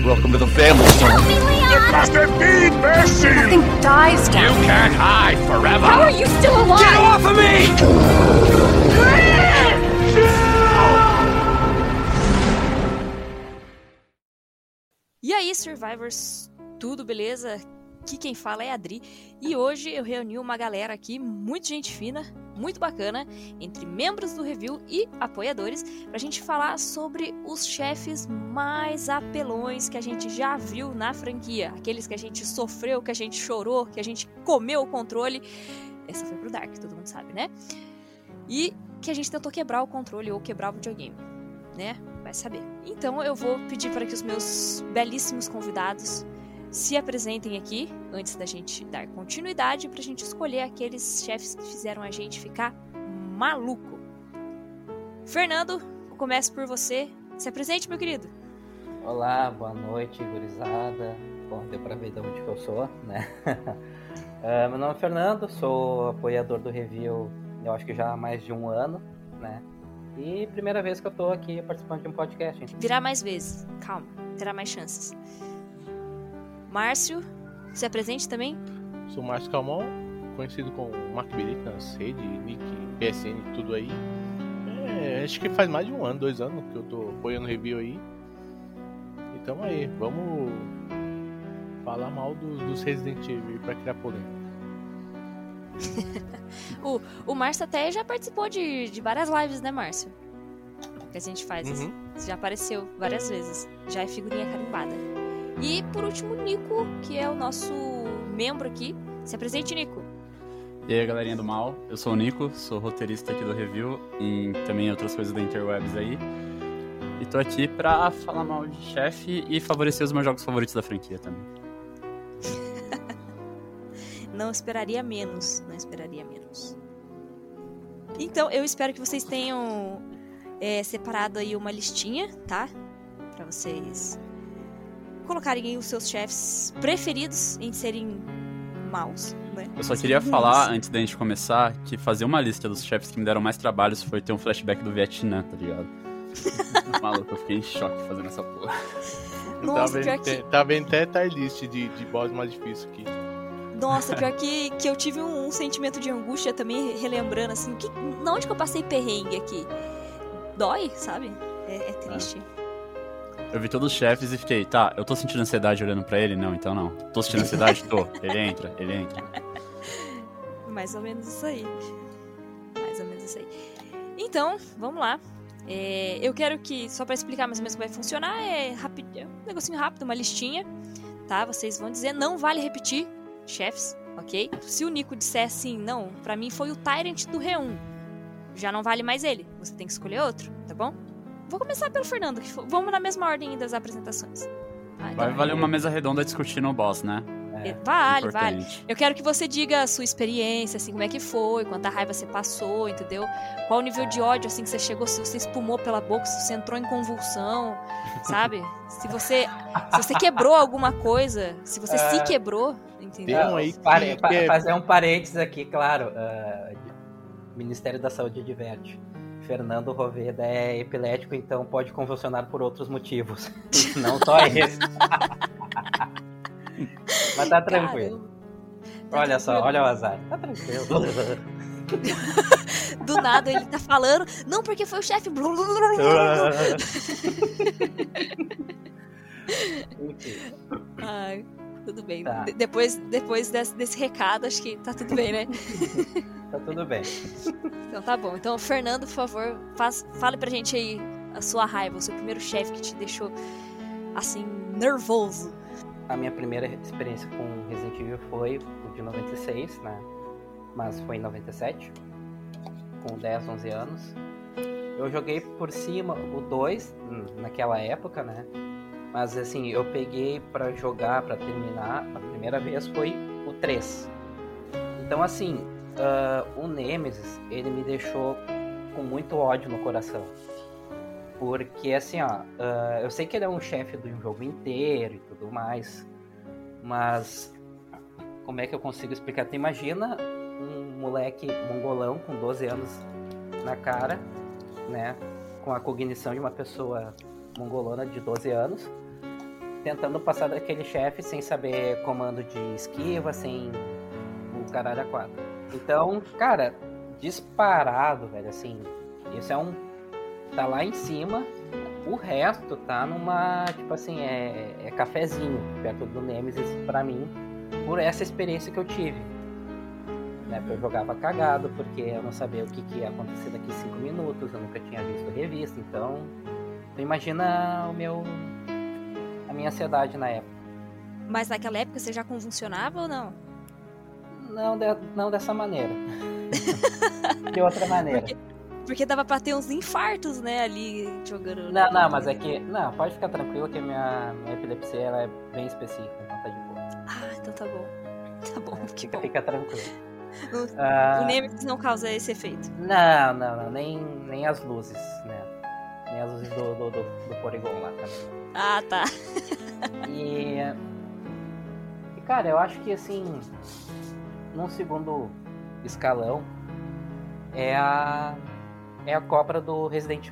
Welcome to the family, must have been Bessie! Nothing dies You down. can't hide forever. How are you still alive? Get off of me! E aí, Survivors, tudo beleza? Aqui quem fala é a Adri e hoje eu reuni uma galera aqui, muito gente fina, muito bacana, entre membros do review e apoiadores, pra gente falar sobre os chefes mais apelões que a gente já viu na franquia. Aqueles que a gente sofreu, que a gente chorou, que a gente comeu o controle. Essa foi pro Dark, todo mundo sabe, né? E que a gente tentou quebrar o controle ou quebrar o videogame, né? Vai saber. Então eu vou pedir para que os meus belíssimos convidados se apresentem aqui antes da gente dar continuidade pra gente escolher aqueles chefes que fizeram a gente ficar maluco. Fernando, eu começo por você. Se apresente, meu querido. Olá, boa noite, gurizada. Bom, deu pra ver de onde que eu sou, né? Ah, meu nome é Fernando, sou apoiador do review, eu acho que já há mais de um ano, né? E primeira vez que eu tô aqui participando de um podcast. Então. Virá mais vezes. Calma, terá mais chances. Márcio, se apresente também. Sou Márcio Calmon, conhecido como Mark Belito nas redes, Nick, PSN, tudo aí. É, acho que faz mais de um ano, dois anos que eu tô apoiando review aí. Então aí, vamos falar mal dos, dos Resident Evil pra criar polêmica. O, o Márcio até já participou de, de várias lives, né, Márcio? Que a gente faz. Uhum. assim. Já apareceu várias vezes. Já é figurinha carimbada. E por último, Nico, que é o nosso membro aqui. Se apresente, Nico. E aí, galerinha do mal, eu sou o Nico, sou roteirista aqui do review e também outras coisas da Interwebs aí. E tô aqui pra falar mal de chefe e favorecer os meus jogos favoritos da franquia também. Não esperaria menos. Não esperaria menos. Então, eu espero que vocês tenham é, separado aí uma listinha, tá? Pra vocês colocarem aí os seus chefes preferidos em serem maus, né? Eu só queria falar, antes da gente começar, que fazer uma lista dos chefes que me deram mais trabalhos foi ter um flashback do Vietnã, tá ligado? Maluco, eu fiquei em choque fazendo essa porra. Nossa, tá pior vendo, que... tá vendo até tier list de, de boss mais difícil aqui. Nossa, pior que, que eu tive um, sentimento de angústia também, relembrando assim, que, na onde que eu passei perrengue aqui? Dói, sabe? É, é triste. Eu vi todos os chefes e fiquei, tá, eu tô sentindo ansiedade olhando pra ele? Não, então não. Tô sentindo ansiedade? Tô. Ele entra, ele entra. Mais ou menos isso aí. Mais ou menos isso aí. Então, vamos lá. É, eu quero que, só pra explicar mais ou menos como vai funcionar, é, rapid, é um negocinho rápido, uma listinha, tá? Vocês vão dizer, não vale repetir, chefes, ok? Se o Nico disser assim, não, pra mim foi o Tyrant do Re1, já não vale mais ele, você tem que escolher outro, tá bom? Vou começar pelo Fernando, que fo- vamos na mesma ordem das apresentações. Então, Vai valer uma mesa redonda discutindo o boss, né? É. Vale, vale. Importante. Eu quero que você diga a sua experiência, assim, como é que foi, quanta raiva você passou, entendeu? Qual o nível de ódio, assim, que você chegou, se você espumou pela boca, se você entrou em convulsão, sabe? Se você, se você quebrou alguma coisa, se você se Ah. quebrou, entendeu? um aí que, Pare- pa- que é- Fazer um parênteses aqui, claro. ah, Ministério da Saúde adverte. Fernando Roveda é epilético, então pode convulsionar por outros motivos. Não só esse. Mas tá tranquilo. Caramba. Tá Olha só, olha o azar. Tá tranquilo. Do nada ele tá falando, não, porque foi o chefe. Ai, tudo bem. Tá. De- depois depois desse, desse recado, acho que tá tudo bem, né? tá tudo bem. Então tá bom. Então, Fernando, por favor, faz, fale pra gente aí a sua raiva, o seu primeiro chefe que te deixou assim, nervoso. A minha primeira experiência com Resident Evil foi o de 96, né? Mas foi em 97, com 10, 11 anos. Eu joguei por cima o 2 hum, naquela época, né? Mas assim, eu peguei pra jogar, pra terminar, a primeira vez foi o 3. Então assim, ah, o Nemesis, ele me deixou com muito ódio no coração. Porque assim, ó, ah, eu sei que ele é um chefe do jogo inteiro e tudo mais, mas como é que eu consigo explicar? Tu imagina um moleque mongolão com 12 anos na cara, né? Com a cognição de uma pessoa mongolona de 12 anos, tentando passar daquele chefe sem saber comando de esquiva, sem o caralho a quatro. Então, cara, disparado, velho, assim, isso é um. tá lá em cima, o resto tá numa. tipo assim, é, é cafezinho perto do Nemesis pra mim, por essa experiência que eu tive. Né, eu jogava cagado, porque eu não sabia o que, que ia acontecer daqui cinco minutos, eu nunca tinha visto revista, então. Imagina o meu. A minha ansiedade na época. Mas naquela época você já convulsionava ou não? Não, de- não dessa maneira. de outra maneira. Porque, porque dava pra ter uns infartos, né, ali jogando. Não, não, mas é que. Não, pode ficar tranquilo que a minha, minha epilepsia ela é bem específica, então tá de boa. Ah, então tá bom. Tá bom, que Fica, bom. fica tranquilo. O- Ah, O Nemesis não causa esse efeito. não, não, não, nem, nem as luzes, né? Nem as luzes do, do, do, do Porygon lá também. Ah, tá. E, e, cara, eu acho que assim, num segundo escalão, é a é a cobra do Resident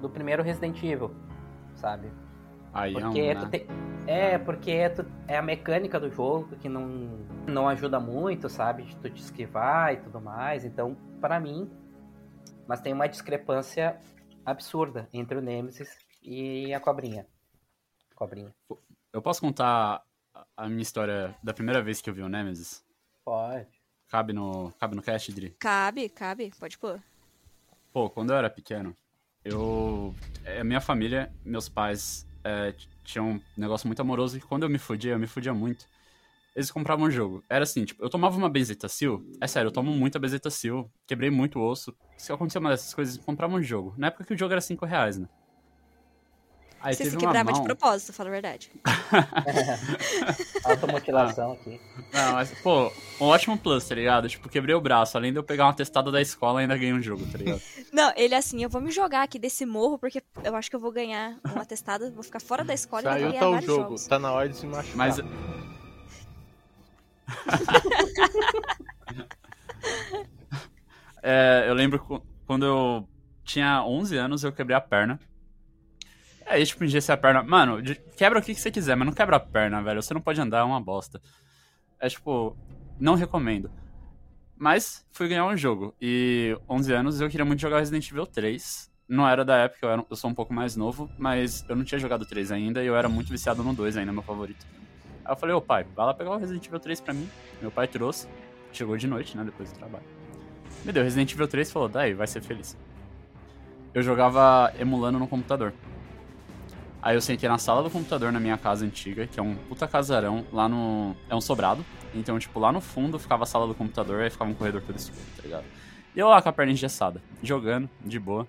do primeiro Resident Evil, sabe? Aí é um, Porque né? tu tem- é, porque tu- é a mecânica do jogo que não, não ajuda muito, sabe? De tu te esquivar e tudo mais. Então, pra mim, mas tem uma discrepância absurda entre o Nemesis e a cobrinha. Cobrinha. Eu posso contar a- a minha história da primeira vez que eu vi o Nemesis? Pode. Cabe no, cabe no cast, Dri? Cabe, cabe, pode pôr. Pô, quando eu era pequeno, eu. é, minha família, meus pais é, tinham um negócio muito amoroso e quando eu me fudia, eu me fudia muito. Eles compravam um jogo. Era assim, tipo, eu tomava uma Bezetacil. É sério, eu tomo muita Bezetacil. Quebrei muito o osso. Se acontecer uma dessas coisas, comprava um jogo. Na época que o jogo era 5 reais, né? Aí Você se uma quebrava de mão- propósito, fala a verdade. Automutilação aqui. Não, mas, pô, um ótimo plus, tá ligado? Tipo, quebrei o braço. Além de eu pegar uma testada da escola, ainda ganhei um jogo, tá ligado? Não, ele é assim, eu vou me jogar aqui desse morro, porque eu acho que eu vou ganhar um atestado, vou ficar fora da escola e Saiu vou ganhar tá o vários jogo, jogos. tá na hora de se machucar. Mas. É, eu lembro quando eu tinha 11 anos, eu quebrei a perna. Aí, tipo, engessei a perna. Mano, quebra o que que você quiser, mas não quebra a perna, velho. Você não pode andar, é uma bosta. É, tipo, não recomendo. Mas fui ganhar um jogo. E 11 anos eu queria muito jogar Resident Evil 3. Não era da época, eu, era- eu sou um pouco mais novo, mas eu não tinha jogado o 3 ainda e eu era muito viciado no 2 ainda, meu favorito. Aí eu falei, ô pai, vai lá pegar o Resident Evil 3 pra mim. Meu pai trouxe, chegou de noite, né, depois do trabalho. Me deu Resident Evil 3 e falou, daí, vai ser feliz. Eu jogava emulando no computador. Aí eu sentei na sala do computador na minha casa antiga, que é um puta casarão, lá no... é um sobrado. Então, tipo, lá no fundo ficava a sala do computador, aí ficava um corredor todo escuro, tá ligado? E eu lá com a perna engessada, jogando, de boa.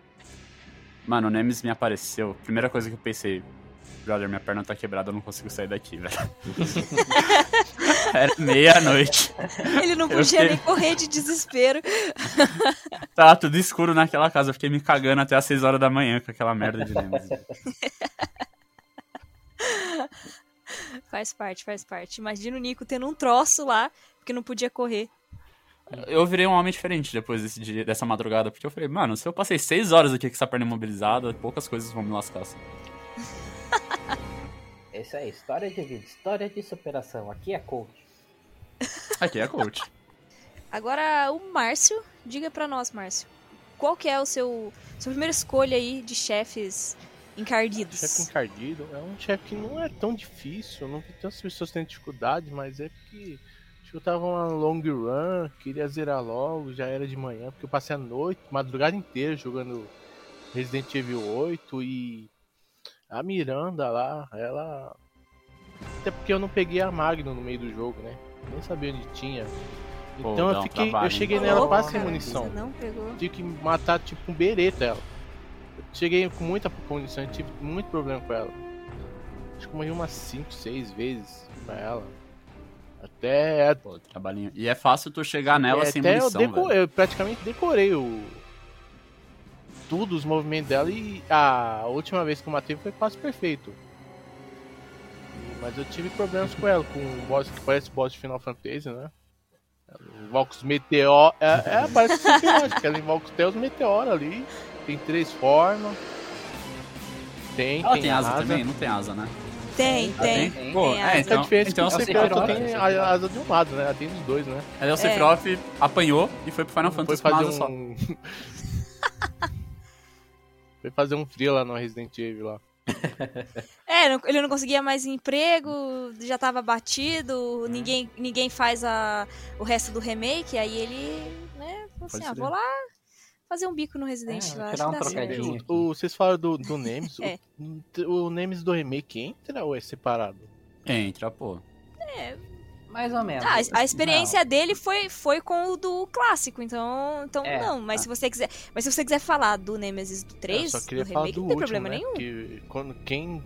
Mano, o Nemesis me apareceu. Primeira coisa que eu pensei, brother, minha perna tá quebrada, eu não consigo sair daqui, velho. Era meia-noite. Ele não podia fiquei- nem correr de desespero. Tava tudo escuro naquela casa. Eu fiquei me cagando até às 6 horas da manhã com aquela merda de Nemesis. Faz parte, faz parte. Imagina o Nico tendo um troço lá, porque não podia correr. Eu virei um homem diferente depois desse dia, dessa madrugada, porque eu falei, mano, se eu passei 6 horas aqui com essa perna imobilizada, poucas coisas vão me lascar. Assim. É isso aí, história de vida, história de superação. Aqui é coach. Aqui é coach. Agora, o Márcio, diga pra nós, Márcio. Qual que é o seu sua primeira escolha aí de chefes encardidos? Chefe encardido é um chefe que não é tão difícil, não vi tantas pessoas têm dificuldade, mas é que acho que eu tava uma long run, queria zerar logo, já era de manhã, porque eu passei a noite, madrugada inteira jogando Resident Evil 8 e a Miranda lá, ela. Até porque eu não peguei a Magno no meio do jogo, né? Nem sabia onde tinha. Pô, Então eu fiquei. trabalho, eu cheguei nela quase sem munição você Não pegou. tive que matar tipo um bereta ela. Eu cheguei com muita munição, eu tive muito problema com ela. Acho que eu morri umas 5, 6 vezes pra ela. Até. Pô, trabalhinho. E é fácil tu chegar nela é, sem até munição, eu, deco- velho. eu praticamente decorei o. Tudo, os movimentos dela e a última vez que eu matei foi quase perfeito. Mas eu tive problemas com ela, com um boss que parece boss de Final Fantasy, né? Invoca os meteoros. É, é, parece que ela invoca até os meteoros ali. Tem três formas. Tem, Ela tem, tem asa, também? Não tem asa, né? Tem, Ah, tem. tem? Pô, Tem é, asa. então, diferença então é que o o Sephiroth tem né? a asa de um lado, né? Ela tem dos dois, né? Aí o Sephiroth apanhou e foi pro Final Foi Fantasy com uma fazer asa só. Foi fazer um frio lá no Resident Evil lá. É, não- ele não conseguia mais emprego, já tava batido, ninguém, ninguém faz a, o resto do remake, aí ele, né, falou assim, ah, vou lá fazer um bico no Resident É, Evil, vou acho tirar que um trocadinho. O, vocês falaram do, do Nemesis. É. o, o Nemesis do remake entra ou é separado? Entra, pô. Mais ou menos. Ah, a experiência dele foi, foi com o do clássico, então, então É, não, mas tá. se você quiser, mas se você quiser falar do Nemesis do 3, Eu só queria do falar remake, do não tem último, problema né? nenhum. Porque quando, quem,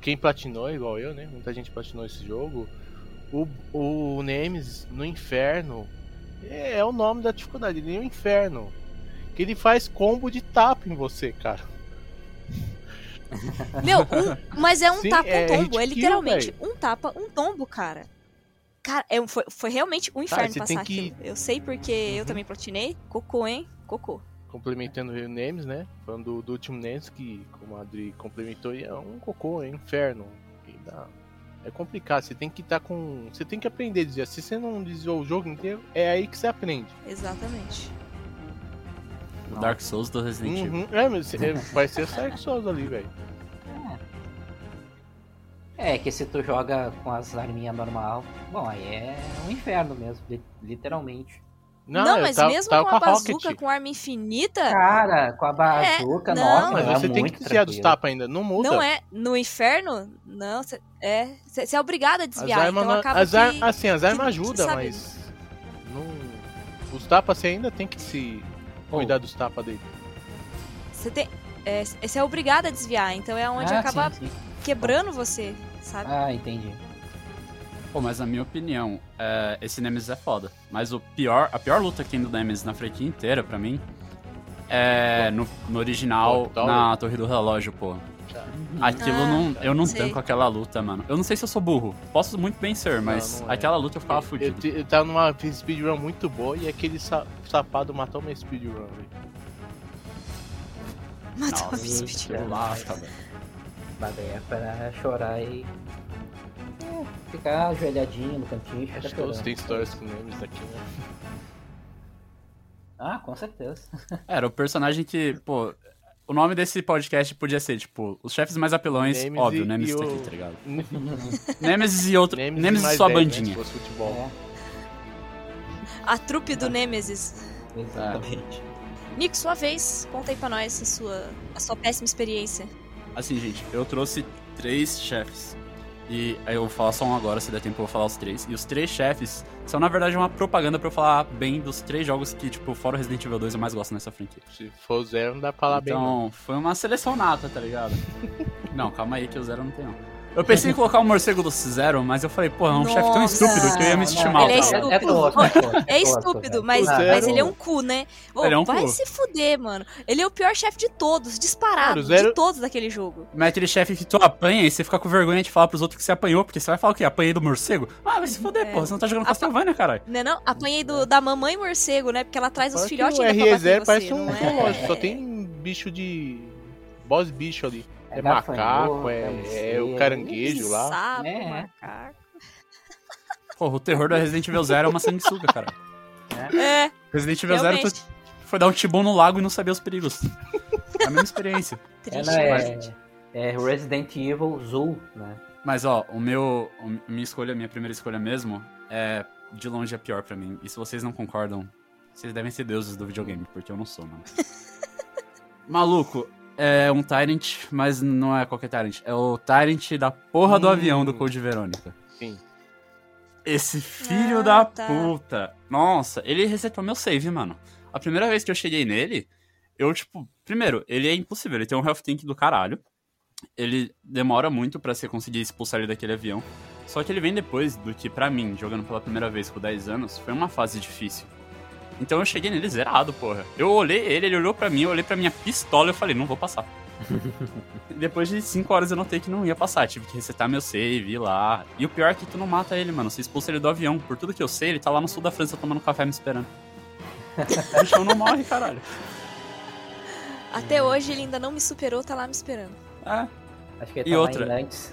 quem platinou, igual eu, né? Muita gente platinou esse jogo. O, o Nemesis no inferno é, é o nome da dificuldade. Ele é o inferno. Que ele faz combo de tapa em você, cara. Meu, um- mas é um Sim, tapa, um é tombo. hit É kill, literalmente um tapa, um tombo, cara. Cara, é, foi, foi realmente um inferno você passar que- aquilo. Eu sei porque eu Uhum. também platinei. Cocô, hein? Cocô. Complementando o Nemesis, né? Falando do, do último Nemesis, que como a Adri complementou, é um cocô, é um inferno. E dá- É complicado, você tem que estar com. Você tem que aprender a desviar. Se você não desviou o jogo inteiro, é aí que você aprende. Exatamente. O Dark Souls do Resident Evil. Uhum. É, mas é, vai ser Dark Souls ali, velho. É, que se tu joga com as arminhas normal, bom, aí é um inferno mesmo, li- literalmente. Não, é, mas tá- mesmo tá com a bazuca, Rocket. com arma infinita, Cara, com a bazuca, É, não. nossa, Mas é você tem muito que desviar dos tapas ainda, não muda. não é no inferno, não, cê, é, você é obrigado a As desviar, armas, então não- acaba as ar- que... assim, as armas ajudam, mas. Não... Os tapas você ainda tem que se cuidar dos tapas dele. Você tem... É, você é obrigado a desviar, então é onde Ah, acaba sim, sim. quebrando você, sabe? Ah, entendi. Pô, mas na minha opinião, é, esse Nemesis é foda. Mas o pior, a pior luta que tem do Nemesis na franquia inteira, pra mim, é no, no original, Clock Tower? na Torre do Relógio, pô. Aquilo Ah, não. Eu não sei. tanco aquela luta, mano. Eu não sei se eu sou burro. Posso muito bem ser, mas não é. aquela luta eu ficava Eu, fudido. eu, eu tava numa speedrun muito boa e aquele sa safado matou minha speedrun, velho. Matou a Nossa, Biscuit. aquilo lasca, velho. Mas daí é pra chorar e. é, ficar ajoelhadinho no cantinho e Acho que todos têm histórias com Nemesis aqui, né? Ah, com certeza. Era o personagem que, pô. O nome desse podcast podia ser, tipo, os chefes mais apelões, Nemesis óbvio, Nemesis tá o- aqui, tá ligado? Nemesis e outro. Nemesis, Nemesis, mais e sua né, bandinha. se fosse futebol. É, A trupe do Nemesis. exatamente. Nico, sua vez. Conta aí pra nós a sua, a sua péssima experiência. Assim, gente, eu trouxe três chefes. E aí eu vou falar só um agora, se der tempo eu vou falar os três. E os três chefes são, na verdade, uma propaganda pra eu falar bem dos três jogos que, tipo, fora o Resident Evil 2 eu mais gosto nessa franquia. Se for o zero, não dá pra falar bem, não. Então, foi uma seleção nata, tá ligado? não, calma aí que o Zero não tem, não. Eu pensei em colocar o morcego do Zero, mas eu falei, pô, é um chefe tão estúpido que eu ia me sentir Não, mal. Ele é estúpido. é tosco, É tosco, estúpido, mas, mas ele é um cu, né? É um vai cu. se fuder, mano. Ele é o pior chefe de todos, disparado, Zero- de todos daquele jogo. Mas é aquele chefe que tu apanha e você fica com vergonha de falar pros outros que você apanhou, porque você vai falar o quê? Apanhei do morcego? Ah, vai se fuder, É. pô, você não tá jogando Apa- Castlevania, caralho. Né não? Apanhei do, da mamãe morcego, né? Porque ela traz os filhotes o ainda pra bater em RE0 você, parece um não é? zoológico, só tem bicho de. boss bicho ali. É, gafanhoto, macaco, é, é é o caranguejo lá. Sapo, É. macaco. Pô, o terror do Resident Evil Zero é uma sanguessuga, cara. É, Resident Evil Zero foi dar um tibum no lago e não sabia os perigos. É a mesma experiência. Triste, Ela é, é Resident Evil Zul, né? Mas ó, o meu. A minha escolha, a minha primeira escolha mesmo, é de longe a pior pra mim. E se vocês não concordam, vocês devem ser deuses do videogame, porque eu não sou, mano. Maluco, é um Tyrant, mas não é qualquer Tyrant. É o Tyrant da porra do Hum. avião do Code Verônica. Sim. Esse filho Ah, da tá. puta. Nossa, ele resetou meu save, mano. A primeira vez que eu cheguei nele, eu, tipo, primeiro, ele é impossível. Ele tem um health tank do caralho. Ele demora muito pra você conseguir expulsar ele daquele avião. Só que ele vem depois do que, pra mim, jogando pela primeira vez com 10 anos, foi uma fase difícil. Então eu cheguei nele zerado, porra. Eu olhei ele, ele olhou pra mim, eu olhei pra minha pistola e eu falei, não vou passar. Depois de 5 horas eu notei que não ia passar. Tive que resetar meu save, ir lá. E o pior é que tu não mata ele, mano. Você expulsa ele do avião. Por tudo que eu sei, ele tá lá no sul da França tomando café me esperando. o bichão não morre, caralho. Até hoje ele ainda não me superou, tá lá me esperando. É. Acho que ele E tá outra? lá em Nantes.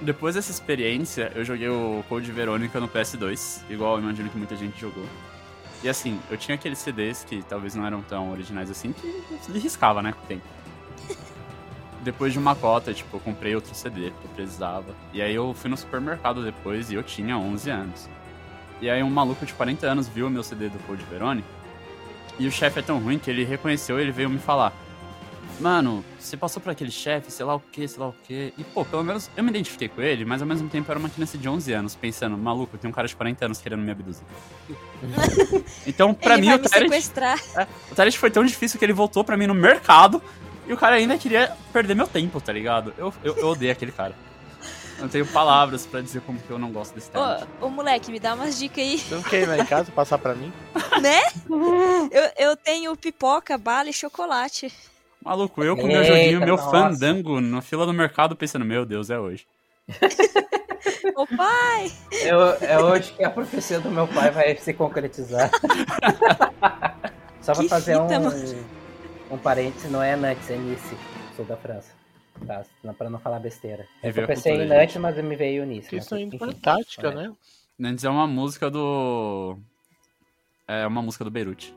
Depois dessa experiência, eu joguei o Code Verônica no PS2, igual eu imagino que muita gente jogou. E assim, eu tinha aqueles CDs que talvez não eram tão originais assim, que ele riscava, né, com o tempo. Depois de uma cota, tipo, eu comprei outro CD que eu precisava. E aí eu fui no supermercado depois e eu tinha 11 anos. E aí um maluco de 40 anos viu o meu CD do Code Verônica. E o chefe é tão ruim que ele reconheceu e ele veio me falar: Mano, você passou por aquele chefe, sei lá o que, sei lá o que. E pô, pelo menos eu me identifiquei com ele, mas ao mesmo tempo eu era uma criança de 11 anos, pensando: Maluco, tem um cara de 40 anos querendo me abduzir. então, pra Ele mim, vai o me Tyrant, sequestrar. o Tyrant foi tão difícil que ele voltou pra mim no mercado e o cara ainda queria perder meu tempo, tá ligado? Eu, eu, eu odeio aquele cara. Eu não tenho palavras pra dizer como que eu não gosto desse Tyrant. Ô, ô, moleque, me dá umas dicas aí, Você não quer ir lá em casa passar pra mim? né? Eu, eu tenho pipoca, bala e chocolate. Maluco, eu com Eita, meu joguinho, meu nossa. fandango na fila do mercado pensando, meu Deus, é hoje. Ô pai! Eu, é hoje que a profecia do meu pai vai se concretizar. Só pra Que fazer fita, um, mano. um parênteses, não é Nantes, é Nice, sul da França. Tá? Não, pra não falar besteira. Eu a pensei em Nantes, mas me veio Nice. Antártica, É. né? Nantes é uma música do. É uma música do Beirute.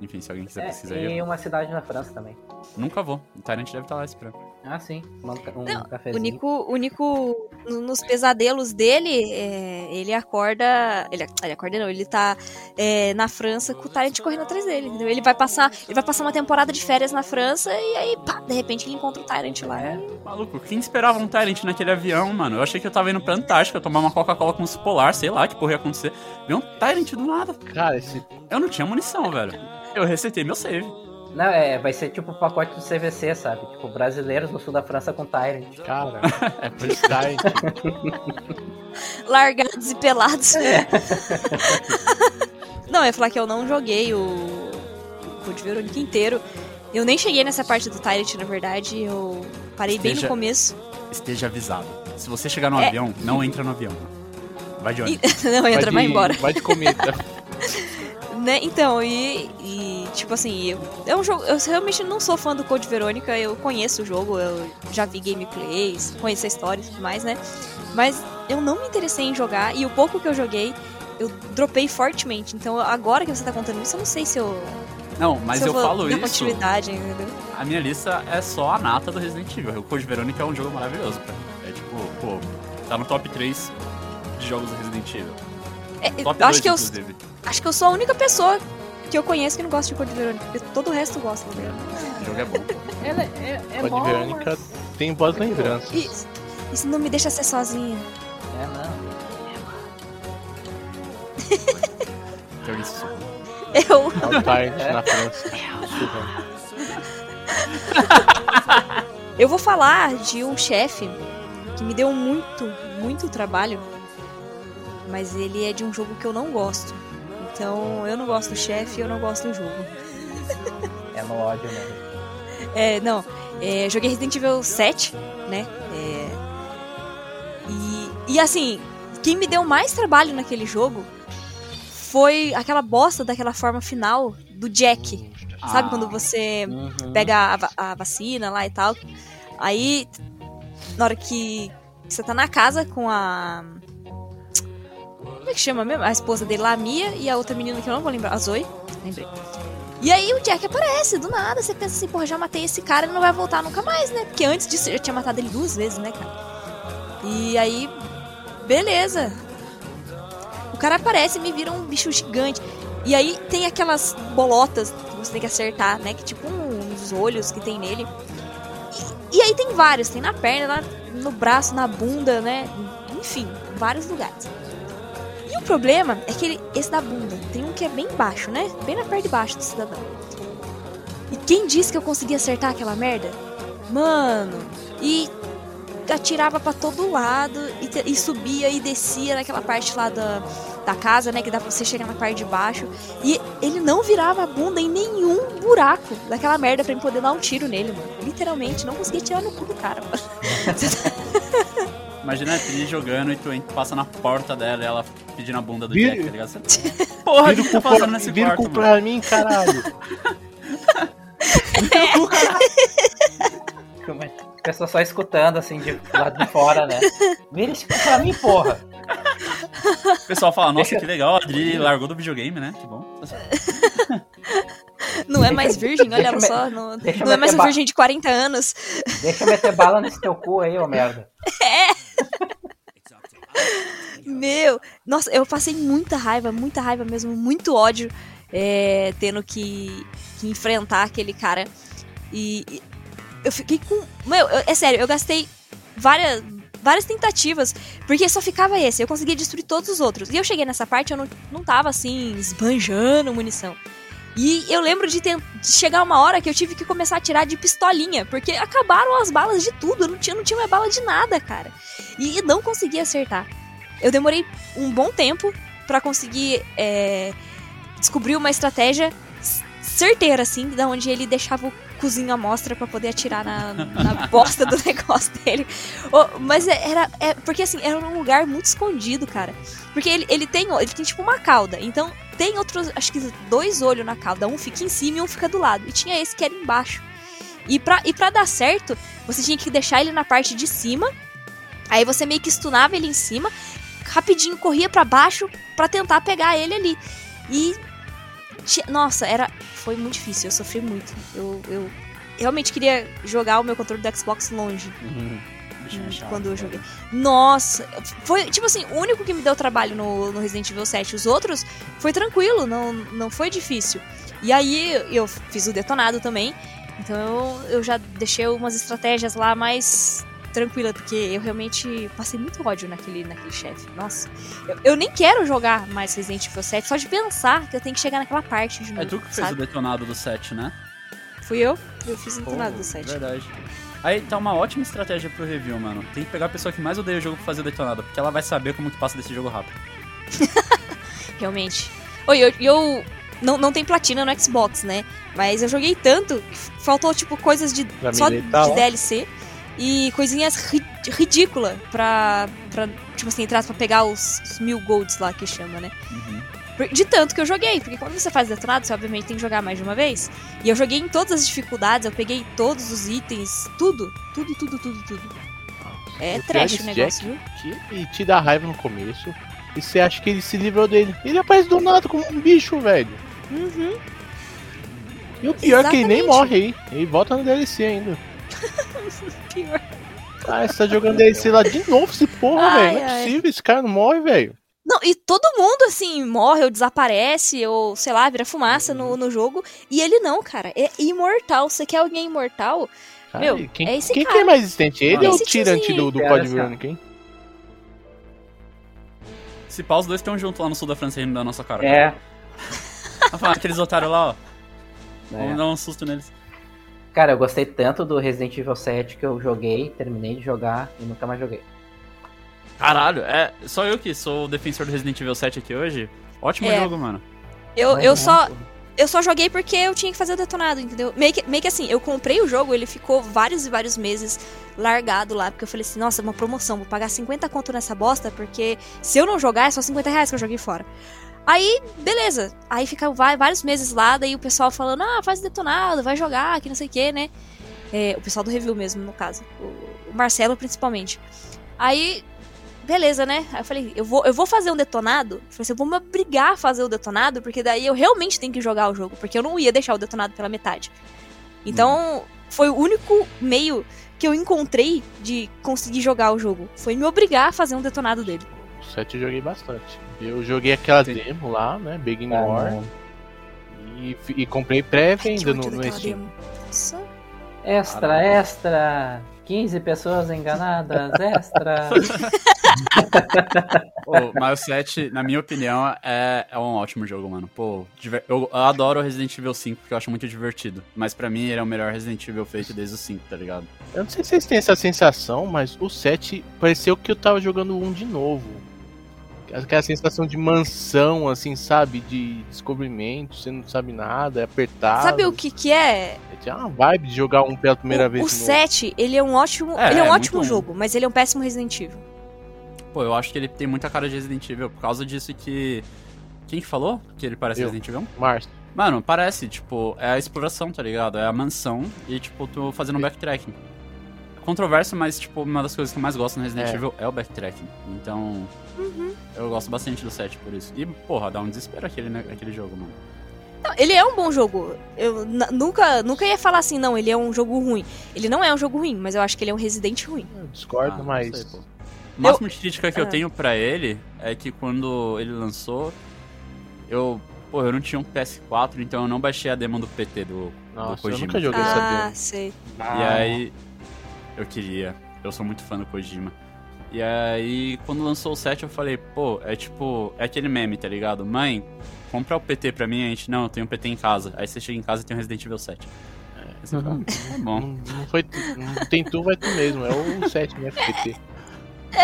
Enfim, se alguém quiser É, pesquisar e aí. eu- uma cidade na França também. Nunca vou. O Tyrant deve estar lá esperando. Ah, sim. Um Não, cafezinho. O Nico, o Nico no- nos pesadelos dele, é, ele acorda. Ele, ele acorda não, ele tá é, na França com o Tyrant correndo atrás dele. Entendeu? Ele vai passar. Ele vai passar uma temporada de férias na França e aí, pá, de repente ele encontra o Tyrant lá. É. Maluco, quem esperava um Tyrant naquele avião, mano? Eu achei que eu tava indo pra Antártica, tomar uma Coca-Cola com urso polar, sei lá que porra ia acontecer. Veio um Tyrant do nada. Cara, esse Eu não tinha munição, velho. Eu resetei meu save. Não, é, vai ser tipo o pacote do CVC, sabe? Tipo, brasileiros no sul da França com Tyrant. cara, é por. Largados e pelados. não, eu ia falar que eu não joguei o, o Code Verônica inteiro. Eu nem cheguei nessa parte do Tyrant, na verdade. Eu parei bem no Esteja- começo. Esteja avisado. Se você chegar no É. avião, não entra no avião. Vai de E- ônibus. não, entra, vai de, embora. Vai de comida. Né? Então, e, e, tipo assim, eu, é um jogo. Eu realmente não sou fã do Code Verônica, eu conheço o jogo, eu já vi gameplays, conheço a história e tudo mais, né? Mas eu não me interessei em jogar e o pouco que eu joguei, eu dropei fortemente. Então, agora que você tá contando isso, eu não sei se eu. Não, mas eu vou falo isso. continuidade, entendeu? A minha lista é só a nata do Resident Evil. O Code Verônica é um jogo maravilhoso pra mim. É tipo, pô, tá no top 3 de jogos do Resident Evil. É, Top eu 2, acho, que eu, inclusive. Acho que eu sou a única pessoa que eu conheço que não gosta de Code Verônica, porque todo o resto gosta, ligado? O jogo é bom. Ela é, é Code bom, Verônica mas- tem boas lembranças. Isso, isso não me deixa ser sozinha. É, não. Então isso. Eu. O Tyrant na França. Eu vou falar de um chefe que me deu muito, muito trabalho, mas ele é de um jogo que eu não gosto. Então, eu não gosto do chefe, eu não gosto do jogo. É no ódio mesmo. É, não, é, joguei Resident Evil 7, né? É, e, e assim, quem me deu mais trabalho naquele jogo foi aquela bosta daquela forma final do Jack. Sabe Ah. quando você Uhum. pega a, a vacina lá e tal. Aí, na hora que você tá na casa com a. Como é que chama mesmo? A esposa dele lá, a Mia, e a outra menina que eu não vou lembrar, a Zoe. Lembrei. E aí o Jack aparece, do nada. Você pensa assim, porra, já matei esse cara, ele não vai voltar nunca mais, né? Porque antes disso eu já tinha matado ele duas vezes, né, cara? E aí, beleza. O cara aparece e me vira um bicho gigante. E aí tem aquelas bolotas que você tem que acertar, né? Que tipo um- uns olhos que tem nele. E, e aí tem vários, tem na perna, lá no braço, na bunda, né? Enfim, vários lugares. E o problema é que ele, esse da bunda, tem um que é bem baixo, né? Bem na parte de baixo do cidadão. E quem disse que eu conseguia acertar aquela merda? Mano, e atirava pra todo lado e, e subia e descia naquela parte lá da, da casa, né? Que dá pra você chegar na parte de baixo. E ele não virava a bunda em nenhum buraco daquela merda pra eu poder dar um tiro nele, mano. Literalmente, não conseguia tirar no cu do cara, mano. Imagina a Trini jogando e tu passa na porta dela e ela pedindo a bunda do Vira- Jack, tá ligado? Você... Porra, o que Vira tá o cu passando nesse vira o quarto, cu mano? pra mim, caralho. É? pessoa só escutando, assim, de do lado de fora, né? Vira esse cu pra mim, porra. O pessoal fala, nossa, que legal, a Adri largou do videogame, né? Que bom. Não é mais virgem, olha Deixa só. Não, deixa eu não é mais um virgem de 40 anos. Deixa eu meter bala nesse teu cu aí, ô merda. Meu, nossa, eu passei muita raiva, muita raiva mesmo, muito ódio é, tendo que, que enfrentar aquele cara. E, e eu fiquei com. Meu, eu- é sério, eu gastei várias, várias tentativas, porque só ficava esse. Eu conseguia destruir todos os outros. E eu cheguei nessa parte, eu não, não tava assim, esbanjando munição. E eu lembro de, ten- de chegar uma hora que eu tive que começar a tirar de pistolinha, porque acabaram as balas de tudo, eu não tinha, não tinha mais bala de nada, cara. E, e não conseguia acertar. Eu demorei um bom tempo pra conseguir é, descobrir uma estratégia certeira, assim, da onde ele deixava o cozinho à mostra pra poder atirar na, na bosta do negócio dele. Oh, mas é- era. É, porque assim, era um lugar muito escondido, cara. Porque ele, ele tem. Ele tem tipo uma cauda. Então tem outros. Acho que dois olhos na cauda. Um fica em cima e um fica do lado. E tinha esse que era embaixo. E pra, e pra dar certo, você tinha que deixar ele na parte de cima. Aí você meio que stunava ele em cima, rapidinho corria pra baixo pra tentar pegar ele ali. E nossa, era foi muito difícil, eu sofri muito. Eu, eu realmente queria jogar o meu controle do Xbox longe Bichinho é chato, quando eu joguei. Nossa, foi tipo assim, o único que me deu trabalho no, no Resident Evil 7. Os outros foi tranquilo, não, não foi difícil. E aí eu fiz o detonado também. Então eu, eu já deixei umas estratégias lá mais tranquila, porque eu realmente passei muito ódio naquele, naquele chefe. Nossa, eu, eu nem quero jogar mais Resident Evil 7, só de pensar que eu tenho que chegar naquela parte de novo. É tu que fez sabe? o detonado do set, né? Fui eu, eu fiz o detonado do 7. Verdade. Aí tá uma ótima estratégia pro review, mano. Tem que pegar a pessoa que mais odeia o jogo pra fazer o detonado, porque ela vai saber como que passa desse jogo rápido. realmente. Oi, eu, eu não, não tem platina no Xbox, né? Mas eu joguei tanto que faltou, tipo, coisas de Pra só de militar lá. DLC e coisinhas ri ridículas pra, pra, tipo assim, entrar pra pegar os, os mil golds lá que chama, né? Uhum. De tanto que eu joguei, porque quando você faz detonado, você obviamente tem que jogar mais de uma vez. E eu joguei em todas as dificuldades, eu peguei todos os itens, tudo, tudo, tudo, tudo, tudo. É O trash o negócio, viu? que te dá raiva no começo. E você acha que ele se livrou dele. Ele aparece do nada como um bicho, velho. Uhum. E o pior é que ele nem morre aí. Ele volta no DLC ainda. Pior. Ah, você tá jogando DLC lá de novo, esse porra, velho. Não é ai. possível, esse cara não morre, velho. Não, e todo mundo, assim, morre ou desaparece, ou, sei lá, vira fumaça no, no jogo. E ele não, cara. É imortal. Você quer alguém imortal? Cara, Meu, quem, é esse quem que cara. é mais resistente? Ele Ah, ou o tirante do, do. Code Cara, Veronica, hein? Se pá, os dois estão juntos lá no sul da França rindo da nossa cara. É. Tá falando aqueles otários lá, ó. É. Vamos dar um susto neles. Cara, eu gostei tanto do Resident Evil 7 que eu joguei, terminei de jogar e nunca mais joguei. Caralho, é só eu que sou o defensor do Resident Evil 7 aqui hoje. Ótimo É. jogo, mano. Eu, eu só. pô. Eu só joguei porque eu tinha que fazer o detonado, entendeu? Meio que, meio que assim, eu comprei o jogo, ele ficou vários e vários meses largado lá, porque eu falei assim, nossa, uma promoção, vou pagar 50 conto nessa bosta, porque se eu não jogar é só 50 reais que eu joguei fora. Aí, beleza. Aí fica vai- vários meses lá, daí o pessoal falando, ah, faz o detonado, vai jogar, que não sei o que, né? É, o pessoal do review mesmo, no caso. O Marcelo, principalmente. Aí, beleza, né? Aí eu falei, eu vou, eu vou fazer um detonado. Eu falei assim, eu vou me obrigar a fazer o detonado, porque daí eu realmente tenho que jogar o jogo, porque eu não ia deixar o detonado pela metade. Então, foi o único meio que eu encontrei de conseguir jogar o jogo. Foi me obrigar a fazer um detonado dele. O 7 eu joguei bastante. Eu joguei aquela Sim. demo lá, né? Begin Ah, War. E, e comprei pré-venda no, no Steam. demo. Nossa. Extra, extra! 15 pessoas enganadas, extra! Ô, mas o 7, na minha opinião, é, é um ótimo jogo, mano. Pô, eu, eu adoro o Resident Evil 5 porque eu acho muito divertido. Mas pra mim ele é o melhor Resident Evil feito desde o 5, tá ligado? Eu não sei se vocês têm essa sensação, mas o 7 pareceu que eu tava jogando um de novo. Aquela sensação de mansão, assim, sabe? De descobrimento, você não sabe nada, é apertado. Sabe o que que é? Tinha uma vibe de jogar um pela primeira o, vez o de novo. 7, ele é um ótimo, É, ele é um é ótimo jogo, mas ele é um péssimo Resident Evil. Pô, eu acho que ele tem muita cara de Resident Evil por causa disso que. Quem que falou que ele parece Eu. Resident Evil? Márcio. Mano, parece, tipo, é a exploração, tá ligado? É a mansão e, tipo, tu fazendo um backtracking. controverso, mas, tipo, uma das coisas que eu mais gosto no Resident É. Evil é o backtracking. Então, eu gosto bastante do 7 por isso. E, porra, dá um desespero aquele, né, aquele jogo, mano. Não, ele é um bom jogo. Eu nunca, nunca ia falar assim, não, ele é um jogo ruim. Ele não é um jogo ruim, mas eu acho que ele é um Resident ruim. Eu discordo, Ah, mas. sei, pô. O máximo de crítica que eu Ah. tenho pra ele é que quando ele lançou, eu. Pô, eu não tinha um PS4, então eu não baixei a demo do PT do, do Nossa, eu Kojima. nunca joguei essa Ah, demo. sei. E aí. Eu queria. Eu sou muito fã do Kojima. E aí, quando lançou o 7, eu falei, pô, é tipo. É aquele meme, tá ligado? Mãe, compra o PT pra mim, a gente. Não, eu tenho um PT em casa. Aí você chega em casa e tem um Resident Evil 7. Aí você fala, "Ah, tá bom. Não, não foi. Não tem tu, vai tu mesmo. É o 7, né? PT. É,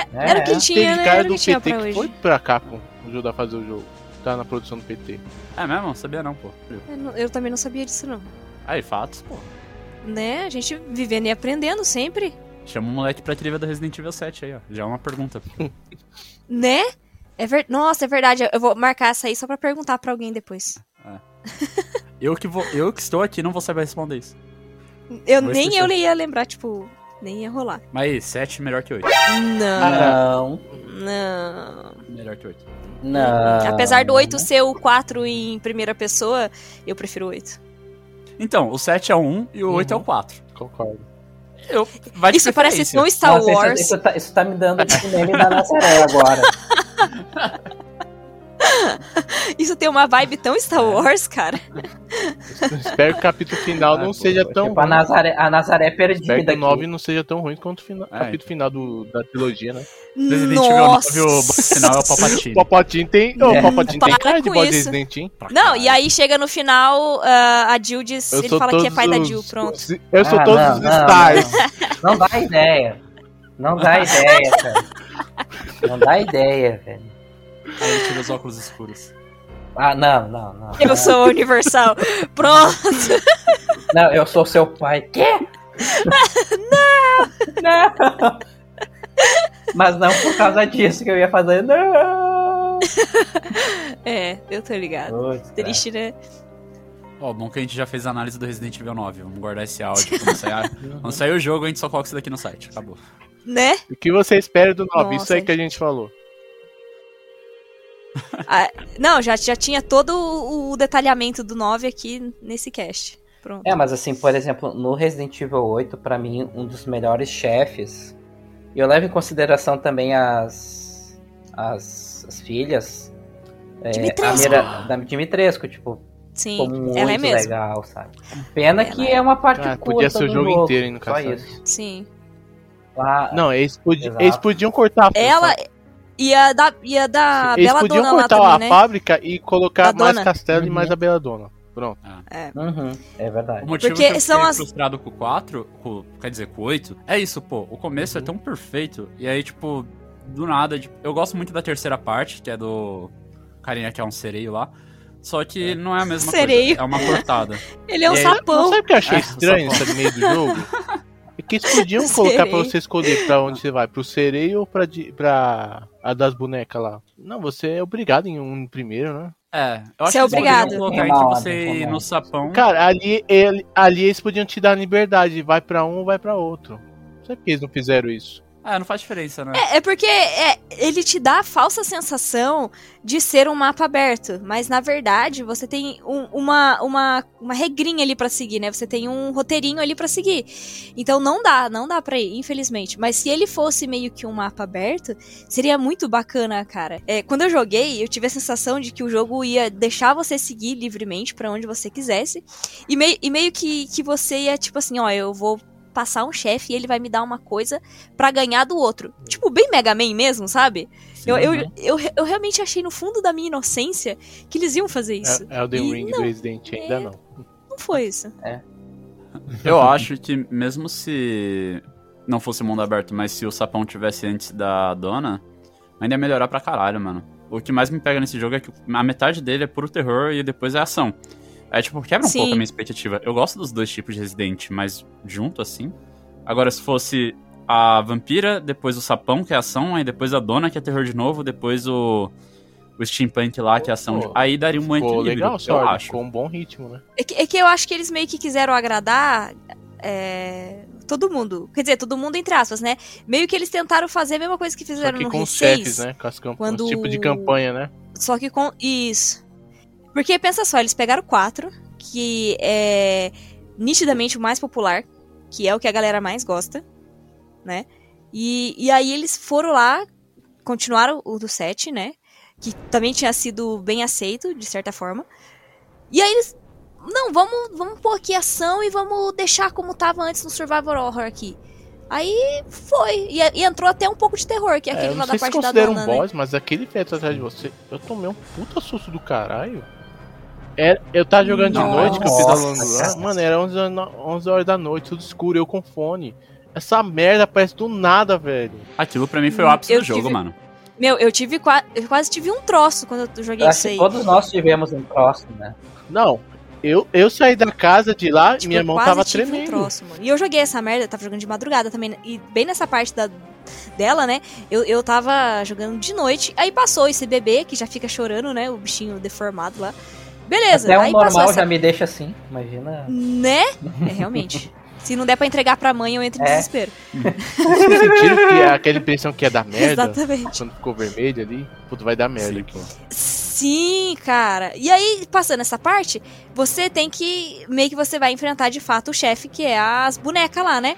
é, era o que É, tinha, Teve né? cara Era o do que tinha PT pra que hoje. foi pra Capcom ajudar a fazer o jogo. Tá na produção do PT. É mesmo? Sabia não, pô. Eu, não- eu também não sabia disso, não. Aí, fatos, pô. Né? A gente vivendo e aprendendo sempre. Chama o moleque pra trilha do Resident Evil 7 aí, ó. Já é uma pergunta. Né? É ver... Nossa, é verdade. Eu vou marcar essa aí só pra perguntar pra alguém depois. Eu que, vou, eu que estou aqui não vou saber responder isso. Eu, Vou nem esquecer. eu ia lembrar, tipo, nem ia rolar. Mas aí, 7 melhor que 8. Não, Não, não. Melhor que 8. não. Apesar do 8 ser o 4 em primeira pessoa, eu prefiro o 8. Então, o 7 é o 1 e o 8 é o 4. Concordo. Eu, Isso parece tão Star Nossa, isso- Wars. Isso, tá, isso tá me dando o meme da Nazaré agora. Isso tem uma vibe tão Star Wars, cara. Espero que o capítulo final Ah, não pô, seja Tipo, tão a ruim. Nazaré, a Nazaré Espero perdida que o aqui. 9 não seja tão ruim quanto o final- É. capítulo final do, da trilogia, né? Resident Evil Nossa. 9, o boss final é o Palpatine. O Papatinho tem. Ô, É. O Papatinho tem cara de isso. Resident Evil. Não, e aí chega no final, ah, a Jill diz. Eu ele fala que é pai da os- Jill, pronto. os- Eu sou Ah, todos não, os não, stars. Não, não dá ideia. Não dá ideia, cara. Não dá ideia, velho. Aí ele tira os óculos escuros. Ah, não, não, não. Eu sou universal. Pronto. Não, eu sou seu pai. Quê? não! Não! Mas não por causa disso que eu ia fazer. Não! É, eu tô ligado. Cara. Triste, né? Ó, bom que a gente já fez a análise do Resident Evil 9. Vamos guardar esse áudio. Quando sair, quando sair o jogo, a gente só coloca isso daqui no site. Acabou. Né? O que você espera do 9? Nossa. Isso aí que a gente falou. Ah, não, já, já tinha todo o, detalhamento do 9 aqui nesse cast. Pronto. É, mas assim, por exemplo, no Resident Evil 8, pra mim, um dos melhores chefes. E eu levo em consideração também as. as, as filhas. É, Dimitrescu. a Mira, da Dimitrescu, tipo, Sim, ficou muito ela é mesmo. legal, sabe? Pena Ela que é. é uma parte Ah, curta podia ser o jogo jogo, inteiro, hein, no Só caso. isso. Sim. Lá, Não, eles, podi- Exato. eles podiam cortar a Ela ia dar, ia dar a Eles Bela podiam Dona lá cortar também, a né? fábrica e colocar Da mais dona. castelo e Uhum. mais a Belladonna. Pronto. Uhum, é verdade. O motivo Porque que eu são fiquei as- frustrado com o 4, com, quer dizer, com o 8, é isso, pô. O começo é tão perfeito. E aí, tipo, do nada, tipo, eu gosto muito da terceira parte, que é do carinha que é um sereio lá. Só que não é a mesma Sereio. coisa. É uma cortada. Ele é um E aí- Não sapão. sabe o que eu achei É, estranho nesse meio do jogo? É que eles podiam colocar pra você escolher pra onde você vai, pro sereio ou pra, pra a das bonecas lá. Não, você é obrigado em um primeiro, né? É, eu acho Você é que eles poderiam obrigado. colocar entre uma você no sapão. Cara, ali, ele- ali eles podiam te dar liberdade, vai pra um ou vai pra outro. Não sei por que eles não fizeram isso. É, não faz diferença, né? É, é porque é, ele te dá a falsa sensação de ser um mapa aberto, mas na verdade você tem um- uma, uma, uma regrinha ali pra seguir, né? Você tem um roteirinho ali pra seguir. Então não dá, não dá pra ir, infelizmente. Mas se ele fosse meio que um mapa aberto, seria muito bacana, cara. É, quando eu joguei, eu tive a sensação de que o jogo ia deixar você seguir livremente pra onde você quisesse. E, mei- e meio que, que você ia, tipo assim, ó, eu vou passar um chefe e ele vai me dar uma coisa pra ganhar do outro. Tipo, bem Mega Man mesmo, sabe? Eu, eu, eu, eu realmente achei no fundo da minha inocência que eles iam fazer isso. É, é o The E Ring não, do Resident ainda é- não. Não foi isso. Eu acho que mesmo se não fosse mundo aberto, mas se o sapão tivesse antes da dona, ainda ia melhorar pra caralho, mano. O que mais me pega nesse jogo é que a metade dele é puro terror e depois é ação. É tipo, quebra um Sim. pouco a minha expectativa. Eu gosto dos dois tipos de Resident, mas junto assim. Agora, se fosse a vampira, depois o sapão, que é ação, aí depois a dona, que é terror de novo, depois o, o steampunk lá, que é ação. de- Pô, Aí daria um equilíbrio, legal, eu só. acho. Ficou um bom ritmo, né? É que, é que eu acho que eles meio que quiseram agradar é, todo mundo. Quer dizer, todo mundo entre aspas, né? Meio que eles tentaram fazer a mesma coisa que Só fizeram que no com os 6. chefes, né? Com as camp... quando- os tipo de campanha, né? Só que com. Isso. Porque pensa só, eles pegaram quatro, que é nitidamente o mais popular, que é o que a galera mais gosta, né? E, e aí eles foram lá, continuaram o do 7, né? Que também tinha sido bem aceito, de certa forma. E aí eles. Não, vamos, vamos pôr aqui ação e vamos deixar como tava antes no Survival Horror aqui. Aí foi. E, e entrou até um pouco de terror, que é É, aquele eu lá da se parte da dona, um né? boss, mas aquele feto atrás de você, eu tomei um puta susto do caralho. Era, eu tava jogando de Nossa. noite, que eu fiz a long Nossa. run. Mano, era 11, horas- 11 horas da noite, tudo escuro, eu com fone. Essa merda aparece do nada, velho. Aquilo pra mim foi o ápice Eu do jogo, tive- mano. Meu, eu tive qua- eu quase tive um troço quando eu joguei isso aí. todos nós tivemos um próximo, né? Não, eu, eu saí da casa de lá e Tipo, minha eu mão quase tava tive tremendo. Um troço, mano. E eu joguei essa merda, eu tava jogando de madrugada também. E bem nessa parte da, dela, né? Eu, eu tava jogando de noite. Aí passou esse bebê que já fica chorando, né? O bichinho deformado lá. Beleza, Até o aí normal essa. já me deixa assim, imagina. Né? É, realmente. Se não der pra entregar pra mãe, eu entro em É. desespero. Vocês sentiram que é aquela impressão que é da merda? Exatamente. Quando ficou vermelho ali, puto, vai dar merda Sim, aqui. Sim, cara. E aí, passando essa parte, você tem que. Meio que você vai enfrentar de fato o chefe, que é as bonecas lá, né?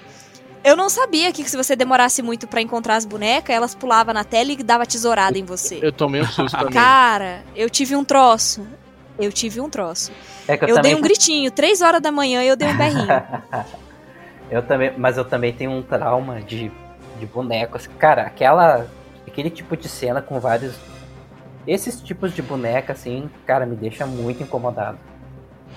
Eu não sabia que se você demorasse muito pra encontrar as bonecas, elas pulavam na tela e dava tesourada em você. Eu tomei um susto também. Cara, eu tive um troço. Eu tive um troço. É que eu, Eu também dei um gritinho, três horas da manhã eu dei um berrinho. Eu também, mas eu também tenho um trauma de, de bonecos. Cara, aquela aquele tipo de cena com vários esses tipos de boneca assim, cara, me deixa muito incomodado.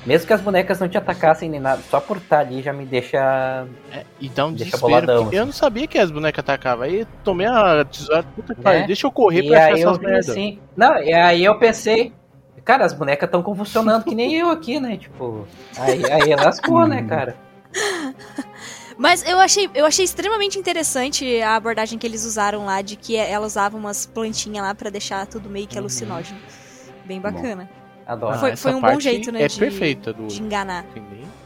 Mesmo que as bonecas não te atacassem nem nada, só por estar ali já me deixa É, e dá um Deixa desespero. boladão, porque eu assim. não sabia que as bonecas atacavam. Aí tomei a tesoura, puta que Né? pariu, deixa eu correr E pra achar essas vi merdas. assim. Não, e aí eu pensei, cara, as bonecas estão convulsionando que nem eu aqui, né? Tipo, aí, aí lascou, né, cara? Mas eu achei, eu achei extremamente interessante a abordagem que eles usaram lá, de que ela usava umas plantinhas lá pra deixar tudo meio que Uhum. alucinógeno. Bem bacana. Adoro. Foi- foi um bom jeito, né, É de- perfeita do. De enganar.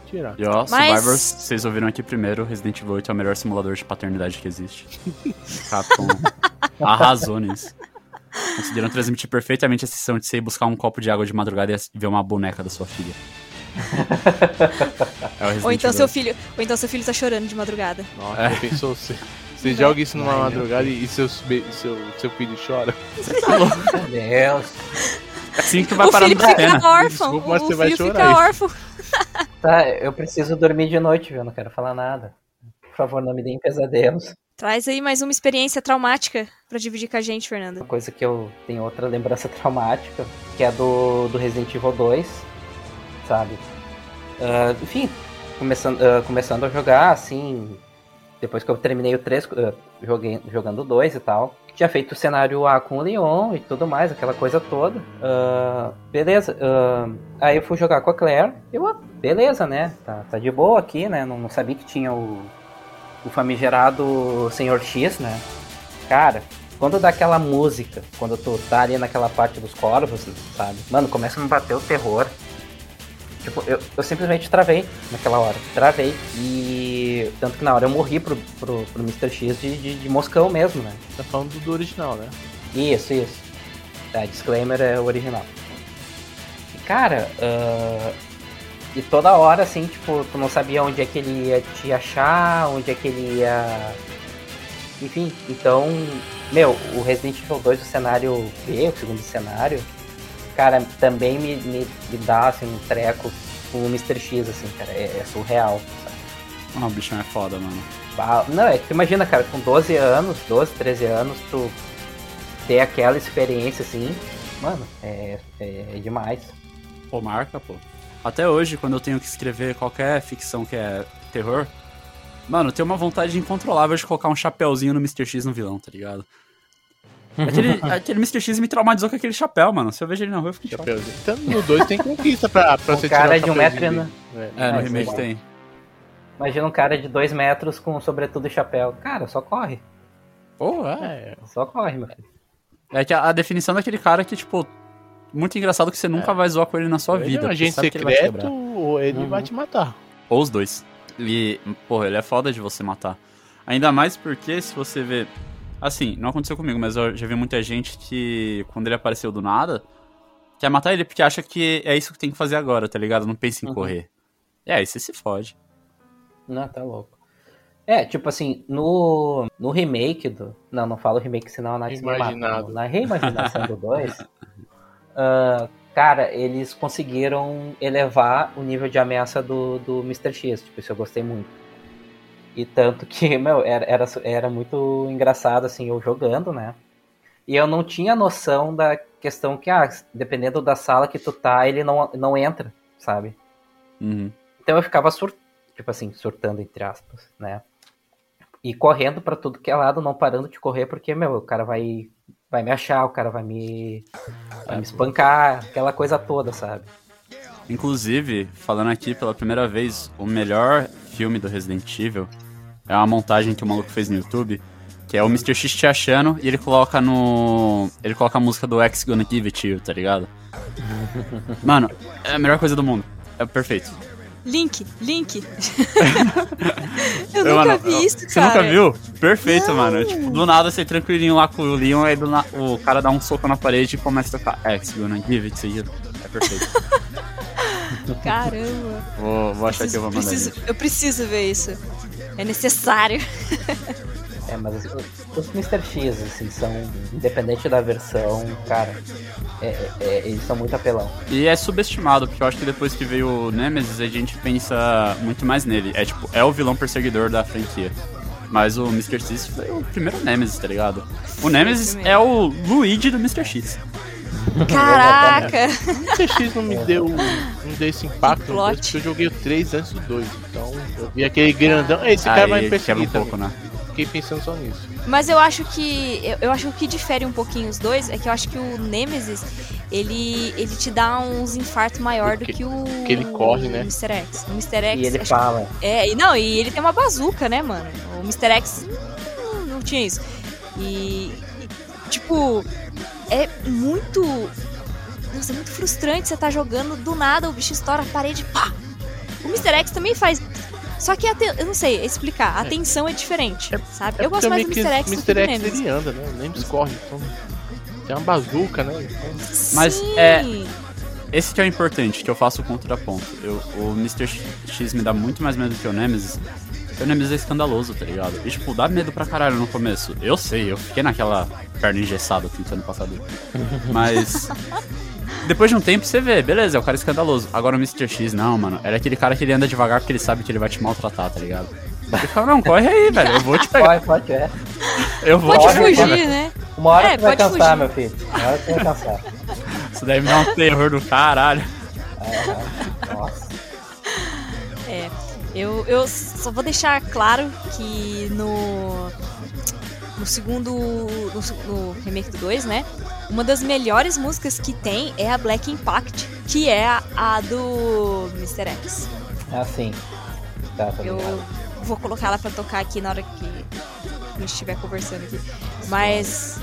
Tirar. E ó, Mas- Survivors, vocês ouviram aqui primeiro, Resident Evil 8 é o melhor simulador de paternidade que existe. Capcom arrasou nisso. Conseguiram transmitir perfeitamente a sensação de você ir buscar um copo de água de madrugada e ver uma boneca da sua filha. É Ou então seu 8. filho, ou então seu filho tá chorando de madrugada. Nossa, É. pensou? Você, você joga isso numa Ai, madrugada e seus, be- seu, seu filho chora. Meu Deus. Assim que tu vai o parar no fica pena. órfão. Desculpa, mas o você vai filho chorar fica órfão. Tá, eu preciso dormir de noite, viu? Eu não quero falar nada. Por favor, não me deem pesadelos. Traz aí mais uma experiência traumática pra dividir com a gente, Fernanda. Uma coisa que eu tenho outra lembrança traumática, que é do, do Resident Evil 2, sabe? Ah, enfim, começando, ah, começando a jogar, assim, depois que eu terminei o 3, ah, joguei, jogando o 2 e tal. Tinha feito o cenário A com o Leon e tudo mais, aquela coisa toda. Ah, beleza, ah, aí eu fui jogar com a Claire. Eu, beleza, né? Tá, tá de boa aqui, né? Não, não sabia que tinha o, o famigerado Senhor X, né? Cara, quando dá aquela música, quando tu tá ali naquela parte dos corvos, sabe? Mano, começa a me bater o terror. Tipo, eu, eu simplesmente travei naquela hora. Travei. E. Tanto que na hora eu morri pro, pro, pro Mr. X de, de, de moscão mesmo, né? Tá falando do original, né? Isso, isso. Tá, disclaimer é o original. E, cara, ah, e toda hora, assim, tipo, tu não sabia onde é que ele ia te achar, onde é que ele ia. Enfim, então, meu, o Resident Evil 2, o cenário B, o segundo cenário, cara, também me, me, me dá, assim, um treco com o Mr. X, assim, cara, é, é surreal, sabe? Ah, o bichão é foda, mano. Não, é que tu imagina, cara, com 12 anos, 12, 13 anos, tu ter aquela experiência assim, mano, é, é, é demais. Pô, marca, pô. Até hoje, quando eu tenho que escrever qualquer ficção que é terror, mano, eu tenho uma vontade incontrolável de colocar um chapéuzinho no Mr. X no vilão, tá ligado? Aquele, aquele Mr. X me traumatizou com aquele chapéu, mano. Se eu vejo ele na rua, eu fico. Chapeuzinho. Então no 2 tem conquista pra, pra Um você cara tirar o de um metro e dele. É, no remake tem. Imagina um cara de 2 metros com sobretudo e chapéu. Cara, só corre. Pô, é. É, Só corre, meu filho. É que a, a definição daquele cara que, tipo, muito engraçado que você nunca vai zoar com ele na sua ele vida. é um agente ele secreto quebrar. ou ele Uhum. vai te matar. Ou os dois. E, porra, ele é foda de você matar. Ainda mais porque se você vê. Assim, não aconteceu comigo, mas eu já vi muita gente que, quando ele apareceu do nada, quer matar ele porque acha que é isso que tem que fazer agora, tá ligado? Não pensa em Uhum. correr. E aí você se fode. Não, tá louco. É, tipo assim, no, no remake do. Não, não falo remake, senão a Nath me mata. Na reimaginação do 2, ah, cara, eles conseguiram elevar o nível de ameaça do, do Mr. X. Tipo, isso eu gostei muito. E tanto que, meu, era, era, era muito engraçado, assim, eu jogando, né? E eu não tinha noção da questão que, ah, dependendo da sala que tu tá, ele não, não entra, sabe? Uhum. Então eu ficava sur... tipo assim, surtando entre aspas, né? E correndo pra tudo que é lado, não parando de correr, porque, meu, o cara vai, vai me achar, o cara vai me, vai me espancar, aquela coisa toda, sabe? Inclusive, falando aqui pela primeira vez, o melhor filme do Resident Evil é uma montagem que o maluco fez no YouTube, que é o Mr. X te achando e ele coloca no. Ele coloca a música do X Gonna Give It You, tá ligado? Mano, é a melhor coisa do mundo. É perfeito. Link, link. eu nunca mano, vi isso, Você cara. nunca viu? Perfeito, Não. mano. Tipo, do nada você tranquilinho lá com o Leon, aí do na- o cara dá um soco na parede e começa a tocar X Gonna Give It To You. É perfeito. Caramba. vou, vou achar que eu vou mandar preciso, eu preciso ver isso. É necessário. É, mas os, os Mr. X, assim, são, independente da versão, cara, é- é- é- eles são muito apelão. E é subestimado, porque eu acho que depois que veio o Nemesis, a gente pensa muito mais nele. É tipo, é o vilão perseguidor da franquia. Mas o Mr. X foi o primeiro Nemesis, tá ligado? O Nemesis é o Luigi do Mr. X. Caraca. O CX não me deu, não deu esse impacto porque eu joguei o 3 antes do 2. Então eu vi aquele grandão. Esse cara vai Aí perseguir um também. pouco, né? Fiquei pensando só nisso. Mas eu acho que. Eu, eu acho que o que difere um pouquinho os dois é que eu acho que o Nemesis, ele, ele te dá uns infartos maior do Que- o. que ele corre, né? Mr. X. O Mr. X. E ele fala, que- é, e não, e ele tem uma bazuca, né, mano? O Mr. X não, não tinha isso. E. e, Tipo, é muito. Nossa, é muito frustrante você tá jogando, do nada o bicho estoura a parede, pá! O Mr. X também faz. Só que a te- eu não sei explicar, a É. tensão é diferente, sabe? É eu gosto mais do Mr. X do que Mr. do X Nemesis. ele anda, né? O Nemesis corre. Então, tem uma bazuca, né? Então, Mas Sim. é- Esse que é o importante, que eu faço o contraponto. Eu, o Mr. X me dá muito mais medo que o Nemesis. Porque o Nemesis é escandaloso, tá ligado? E, tipo, dá medo pra caralho no começo. Eu sei, eu fiquei naquela perna engessada tentando passar dele. Mas. Depois de um tempo você vê, beleza, é o cara escandaloso. Agora o Mr. X, não, mano. Era aquele cara que ele anda devagar porque ele sabe que ele vai te maltratar, tá ligado? Ele fala, não, corre aí, velho. Eu vou te pegar. pode, pode, é. Eu vou Pode fugir, né? Uma hora É, tu vai cansar, fugir. meu filho. Uma hora tu vai cansar. Isso daí me dá um terror do caralho. Nossa. É, eu, eu só vou deixar claro que no no segundo no, no remake do 2, né? Uma das melhores músicas que tem é a Black Impact, que é a, a do Mr. X. É assim. Tá, tá Eu ligado. vou colocar ela pra tocar aqui na hora que a gente estiver conversando aqui. Mas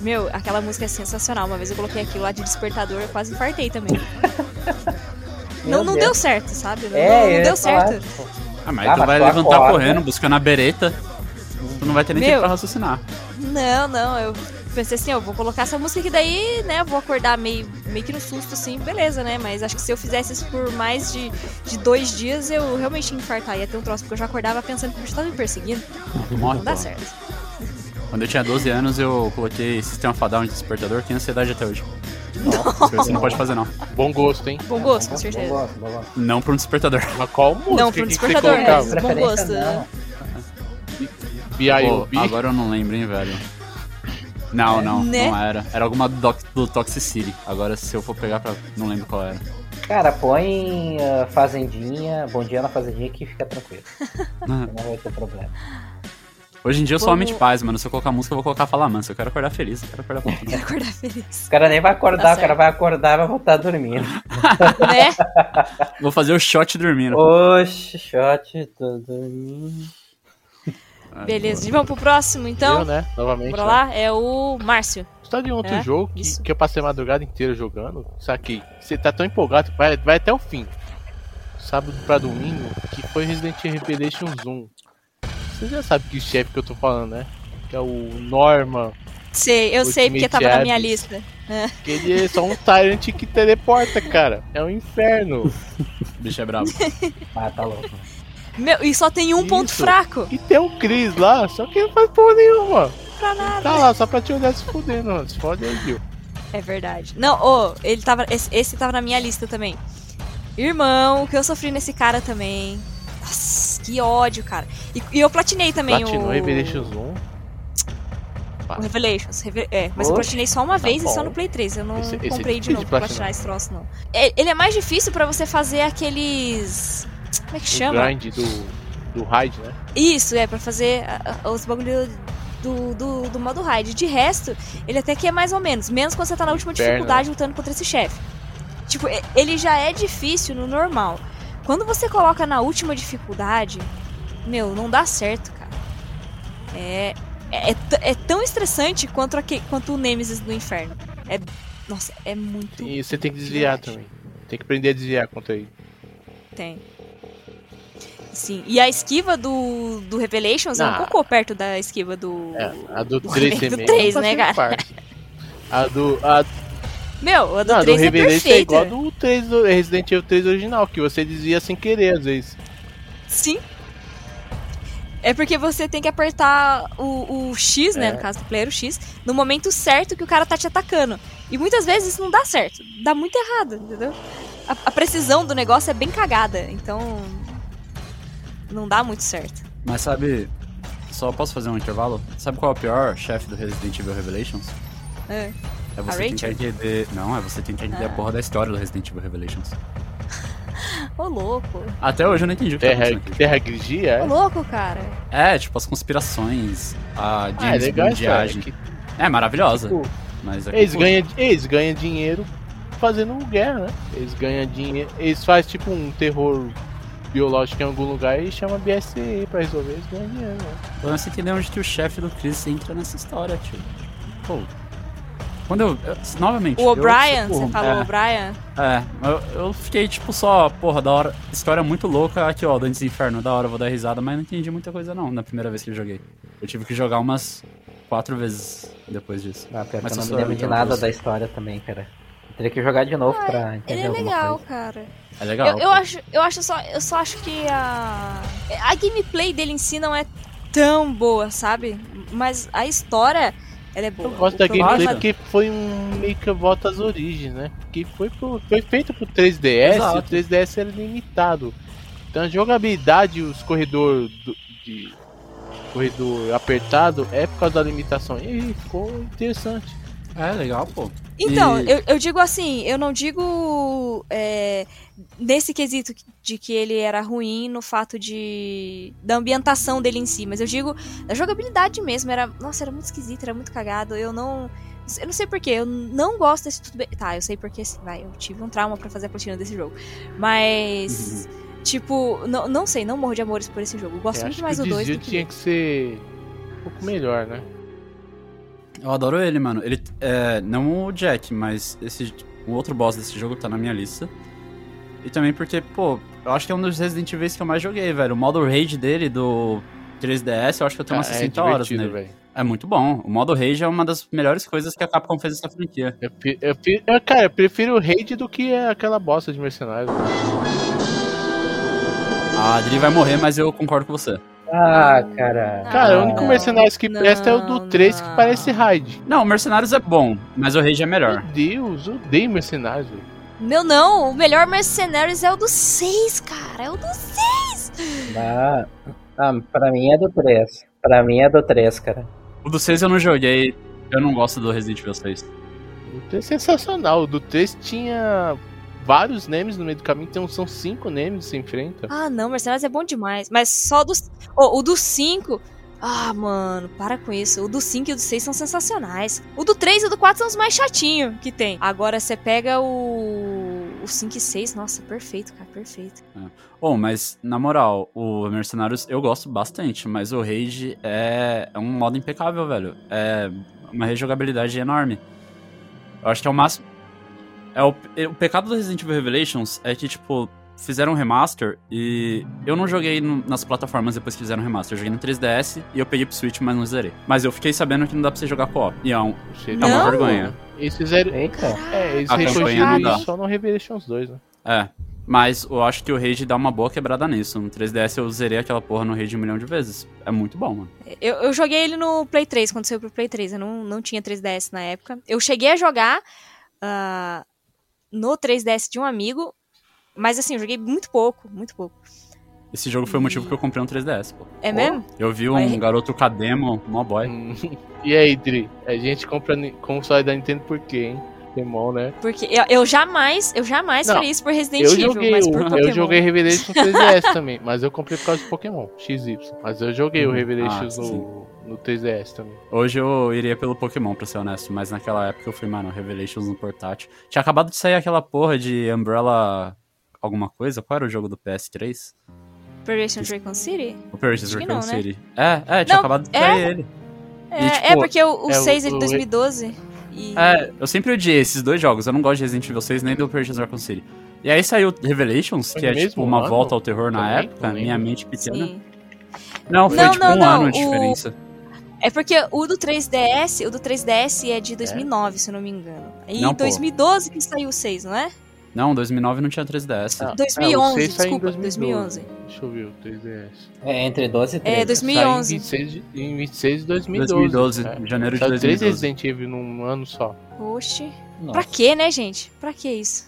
meu, aquela música é sensacional. Uma vez eu coloquei aquilo lá de despertador, eu quase infartei também. Não não Deus. deu certo, sabe? Não, É, não ia deu falar, certo. tipo, Ah, mas Ah, tu mas vai levantar correndo, buscando a bereta. Tu não vai ter nem Meu. tempo pra raciocinar. Não, não, eu pensei assim, eu vou colocar essa música que daí, né, eu vou acordar meio, meio que no susto, assim, beleza, né? Mas acho que se eu fizesse isso por mais de, de dois dias, eu realmente ia infartar, ia ter um troço, porque eu já acordava pensando que o bicho tava me perseguindo. Tu morre, Não dá pô. certo. Quando eu tinha 12 anos, eu coloquei sistema fadal de despertador, tenho ansiedade até hoje. Que você não pode fazer, não. bom gosto, hein? Bom gosto, com Bom certeza. gosto, bom gosto. Não pra um despertador. Mas qual música Não, que você despertador, né? Bom gosto, não. B.I.O.B. Agora eu não lembro, hein, velho. Não, não, Né? não era. Era alguma do, do Toxicity. Agora, se eu for pegar pra. Não lembro qual era. Cara, põe ah, Fazendinha, Bom Dia na Fazendinha que fica tranquilo. Não vai ter problema. Hoje em dia eu sou Vamos- homem de paz, mano. Se eu colocar música, eu vou colocar Fala Mansa. Eu quero acordar feliz, eu quero acordar com Quero acordar feliz. O cara nem vai Tá acordar, o certo. cara vai acordar e vai voltar dormindo. né? Vou fazer o shot dormindo. Oxe, shot, tô dormindo. Ai, Beleza, gente, vamos pro próximo, então? Eu, né? Novamente. Bora né? lá, é o Márcio. Você tá de outro É, jogo que, que eu passei a madrugada inteira jogando, saquei. Você tá tão empolgado, vai, vai até o fim. sábado pra domingo, que foi Resident Evil Revelations 1. Você já sabe que chefe que eu tô falando, né? Que é o Norman, Sei, eu sei porque tava na minha lista. que ele é só um Tyrant que teleporta, cara. É um inferno. O bicho é brabo. Ah, tá louco. Meu, e só tem um ponto Isso. fraco. E tem o Chris lá, só que não faz porra nenhuma. Pra nada. Tá lá só pra te olhar se fudendo, mano. Se fode aí, viu? É verdade. Não, ô, ele tava. Esse, esse tava na minha lista também. Irmão, o que eu sofri nesse cara também. Nossa, que ódio, cara. E, e eu platinei também Platinou o. Revelations 1. O Revelations. Reve- É, mas eu Oxe, platinei só uma tá vez e só bom. no Play 3. Eu não Esse- esse é comprei de difícil novo de pra platinar. esse troço, não. É, ele é mais difícil pra você fazer aqueles. Como é que O chama? grind do, do raid, né? Isso, é, pra fazer os bagulho do, do, do modo raid. De resto, ele até que é mais ou menos. Menos quando você tá na última Inferno, dificuldade lutando contra esse chefe. Tipo, ele já é difícil no normal. Quando você coloca na última dificuldade, meu, não dá certo, cara. É. É, é é tão estressante quanto, aque- quanto o Nemesis do inferno. É. Nossa, é muito. E você tem que desviar também. Tem que aprender a desviar contra ele. Tem. Sim. E a esquiva do, do Revelations é um Ah. pouco perto da esquiva do. É, a do do 3 remake do também. 3, Tá né, cara? A do. A, Meu, a do não, a do 3 é é perfeita. igual a do 3 do Resident Evil 3 original, que você desvia sem querer às vezes. Sim. É porque você tem que apertar o, o X, né? É. No caso do player, o X, no momento certo que o cara tá te atacando. E muitas vezes isso não dá certo. Dá muito errado, entendeu? A, a precisão do negócio é bem cagada. Então. Não dá muito certo. Mas sabe, só posso fazer um intervalo? Sabe qual é o pior chefe do Resident Evil Revelations? É. É você A tentar entender. Não, é você tentar entender a Ah. porra da história do Resident Evil Revelations. Ô, louco. Até hoje eu não entendi o que tá Terra, acontecendo aqui. terra Grigia, Ô, é? louco, cara. É, tipo, as conspirações, a Ah, é James legal essa Bondiagem. que, É maravilhosa. tipo, Mas é eles, confuso. ganham, eles ganham dinheiro fazendo guerra, né? Eles ganham dinheiro. Eles fazem tipo um terror biológico em algum lugar e chama BSE pra resolver, eles ganham dinheiro, né? Eu não sei entender onde que o chefe do Chris entra nessa história, tio. Pô. Quando eu. eu- novamente. O O'Brien, você falou é, O'Brien? É, eu, eu fiquei tipo só, porra, da hora. História muito louca. Aqui, ó, Dantes Inferno, da hora, vou dar risada, mas não entendi muita coisa não na primeira vez que eu joguei. Eu tive que jogar umas quatro vezes depois disso. Ah, pior que Mas eu não me lembro de então, nada da história também, cara. Teria que jogar de novo pra Ele entender é alguma legal, coisa. cara. É legal. Eu, eu acho, eu acho só, eu só acho que a a gameplay dele em si não é tão boa, sabe? Mas a história, ela é boa. Eu gosto O da gameplay porque foi um meio que volta às origens, né? Porque foi, pro, foi feito pro 3DS Exato. e o 3DS era limitado. Então a jogabilidade, os corredores do- de corredor apertado é por causa da limitação. E aí, ficou interessante. É legal, pô. Então, E- eu, eu digo assim, eu não digo é, nesse quesito de que ele era ruim no fato de da ambientação dele em si, mas eu digo da jogabilidade mesmo. Era, nossa, era muito esquisito, era muito cagado. Eu não, eu não sei porquê, eu não gosto desse tudo bem. Tá, eu sei porque, assim, vai, eu tive um trauma pra fazer a platina desse jogo, mas tipo, não, não sei, não morro de amores por esse jogo. Eu gosto Eu muito acho mais do o 2 desvio do que tinha que ser um pouco melhor, né? Eu adoro ele, mano. Ele é não o Jack, mas esse o outro boss desse jogo tá na minha lista. E também porque, pô, eu acho que é um dos Resident Evil que eu mais joguei, velho. O modo Rage dele do 3DS, eu acho que eu tenho umas Ah, 60 horas divertido, nele. velho. É muito bom. O modo Rage é uma das melhores coisas que a Capcom fez nessa franquia. Eu, eu, eu, cara, eu prefiro o raid do que aquela bosta de mercenário. A Adri vai morrer, mas eu concordo com você. Ah, cara. Cara, Ah, o único não, mercenário que presta é o do não, 3 que não. parece raid. Não, o Mercenários é bom, mas o Rage é melhor. Meu Deus, eu odeio mercenários, velho. Meu não, o melhor Mercenaries é o do 6, cara. É o do 6. Ah, ah, pra mim é do 3. Pra mim é do 3, cara. O do 6 eu não joguei, eu não gosto do Resident Evil 6. O 3 é sensacional. O do 3 tinha vários names no meio do caminho, então são cinco names que se enfrenta. Ah, não, Mercenários é bom demais. Mas só dos. Oh, o do 5. Ah, mano, para com isso. O do 5 e o do 6 são sensacionais. O do 3 e o do 4 são os mais chatinhos que tem. Agora você pega o. O 5 e 6, nossa, perfeito, cara, perfeito. Bom, mas na moral, o Mercenários eu gosto bastante, mas o Rage é, é um modo impecável, velho. É uma rejogabilidade enorme. Eu acho que é o máximo. É o, o pecado do Resident Evil Revelations é que, tipo, fizeram um remaster e eu não joguei no- nas plataformas depois que fizeram o remaster. Eu joguei no 3DS e eu peguei pro Switch, mas não zerei. Mas eu fiquei sabendo que não dá pra você jogar co-op. E é, um, é uma vergonha. Eles fizeram. Eita. É, eles A campanha recorrigiram não dá. isso só no Revelations 2, né? É. Mas eu acho que o Rage dá uma boa quebrada nisso. No 3DS eu zerei aquela porra no Rage um milhão de vezes. É muito bom, mano. Eu, eu joguei ele no Play 3, quando saiu pro Play 3. Eu não, não tinha 3DS na época. Eu cheguei a jogar ah, no 3DS de um amigo, mas assim, eu joguei muito pouco, muito pouco. Esse jogo foi o motivo que eu comprei um 3DS, pô. É mesmo? Eu vi um Vai. garoto Cademo, mó boy. Hum. E aí, Dri? A gente compra console da Nintendo por quê, hein? Pokémon, né? Porque eu, eu jamais, eu jamais Não, faria isso por Resident Eu Evil, joguei, mas o, por eu Pokémon. joguei Revelations no 3DS também, mas eu comprei por causa do Pokémon, XY. Mas eu joguei o Uhum. Revelations Ah, no, no 3DS também. Hoje eu iria pelo Pokémon, pra ser honesto, mas naquela época eu fui, mano, Revelations no portátil. Tinha acabado de sair aquela porra de Umbrella alguma coisa? Qual era o jogo do PS3? Operation Raccoon City? Operation Raccoon não, né? City. É, é, tinha Não, acabado de é. sair ele. É, E, tipo, é porque o, o é o- 6 é de o- 2012. E... É, eu sempre odiei esses dois jogos. Eu não gosto de Resident Evil 6 nem do Operation Raccoon City. E aí saiu Revelations, Foi que é tipo uma ano? volta ao terror na Também? época, Não minha mente pequena. Sim. Não, foi Não, tipo não, um não, ano de o- diferença. É porque o do 3DS, o do 3DS é de 2009, se eu não me engano. E Não, em pô. 2012 que saiu o 6, não é? Não, 2009 não tinha 3DS. Ah, 2011, é, 6 desculpa, 2011. Deixa eu ver o 3DS. É entre 12 e 13. É, 2011. Saiu em 26 de, em 26 de 2012. 2012, é. janeiro de Saiu três 2012. Resident Evil num ano só. Oxi. Nossa. Pra quê, né, gente? Pra que isso?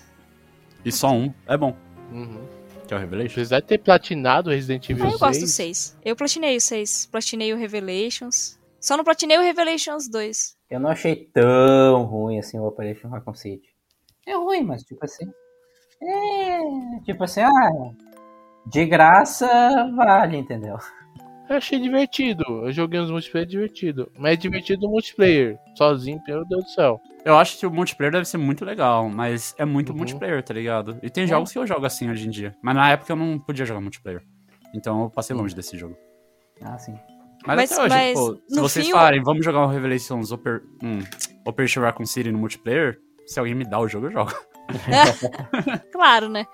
E só um. É bom. Uhum. Que é o Revelation. Apesar de ter platinado o Resident Evil Ah, eu gosto do 6, 6. Eu platinei o 6. Platinei o Revelations. Só não platinei o Revelations 2. Eu não achei tão ruim assim o Operation Raccoon City. É ruim, mas tipo assim. É. Tipo assim, ah. De graça vale, entendeu? eu achei divertido. Eu joguei uns multiplayer divertido. Mas é divertido no multiplayer. Sozinho, meu Deus do céu. Eu acho que o multiplayer deve ser muito legal, mas é muito Uhum. multiplayer, tá ligado? E tem jogos que eu jogo assim hoje em dia. Mas na época eu não podia jogar multiplayer. Então eu passei longe desse jogo. Ah, sim. Mas, Mas- até hoje, mas pô, se vocês fim, falarem, vamos jogar um Revelations Oper... um, Operation Raccoon City no multiplayer, se alguém me dá o jogo, eu jogo. Claro, né?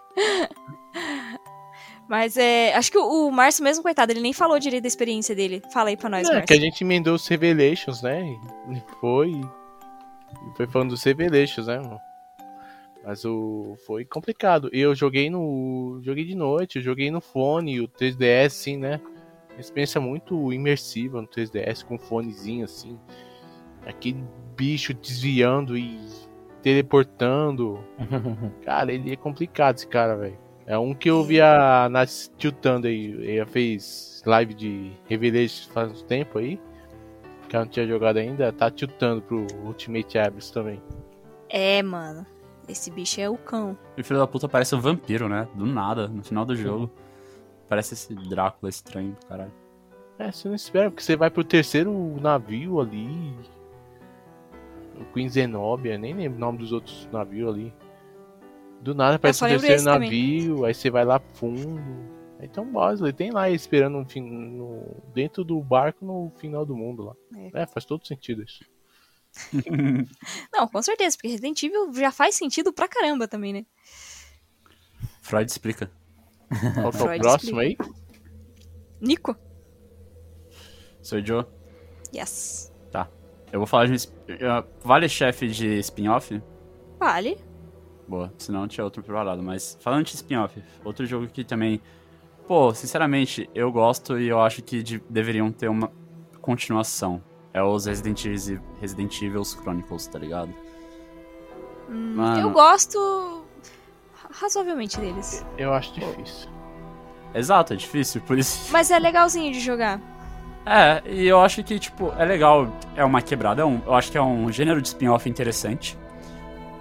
Mas é. Acho que o, o Márcio mesmo, coitado, ele nem falou direito da experiência dele. Fala aí pra nós, É, Márcio. que a gente emendou os Revelations, né? E foi. E foi falando dos Revelations, né, mano? Mas o. Foi complicado. Eu joguei no. Joguei de noite, eu joguei no fone, o 3DS, assim, né? Uma experiência muito imersiva no 3DS, com um fonezinho assim. Aquele bicho desviando e teleportando. Cara, ele é complicado esse cara, velho. É um que eu vi a Nath tiltando aí. Ela fez live de Revelation faz um tempo aí. Que ela não tinha jogado ainda. Tá tiltando pro Ultimate Abyss também. É, mano. Esse bicho é o cão. E o filho da puta parece um vampiro, né? Do nada, no final do jogo. Parece esse Drácula estranho do caralho. É, você não espera, porque você vai pro terceiro navio ali. O Queen Zenobia, nem lembro o nome dos outros navios ali. Do nada aparece só o terceiro esse também. navio, aí você vai lá fundo. Então Bosley tem lá esperando no, fim- no- dentro do barco no final do mundo lá. É, faz todo sentido isso. Não, com certeza, porque Resident Evil já faz sentido pra caramba também, né? Freud explica. Qual que é o próximo aí? Nico? Sou o Joe. Yes. Eu vou falar de um. Vale chefe de spin-off? Vale. Boa, senão tinha outro preparado. Mas falando de spin-off, outro jogo que também. Pô, sinceramente, eu gosto e eu acho que de- deveriam ter uma continuação. É os Resident Evil, Resident Evil Chronicles, tá ligado? Hum. Eu gosto razoavelmente deles. Eu acho difícil. Exato, é difícil, por isso. Mas é legalzinho de jogar. É, e eu acho que, tipo, é legal, é uma quebrada, é um- eu acho que é um gênero de spin-off interessante.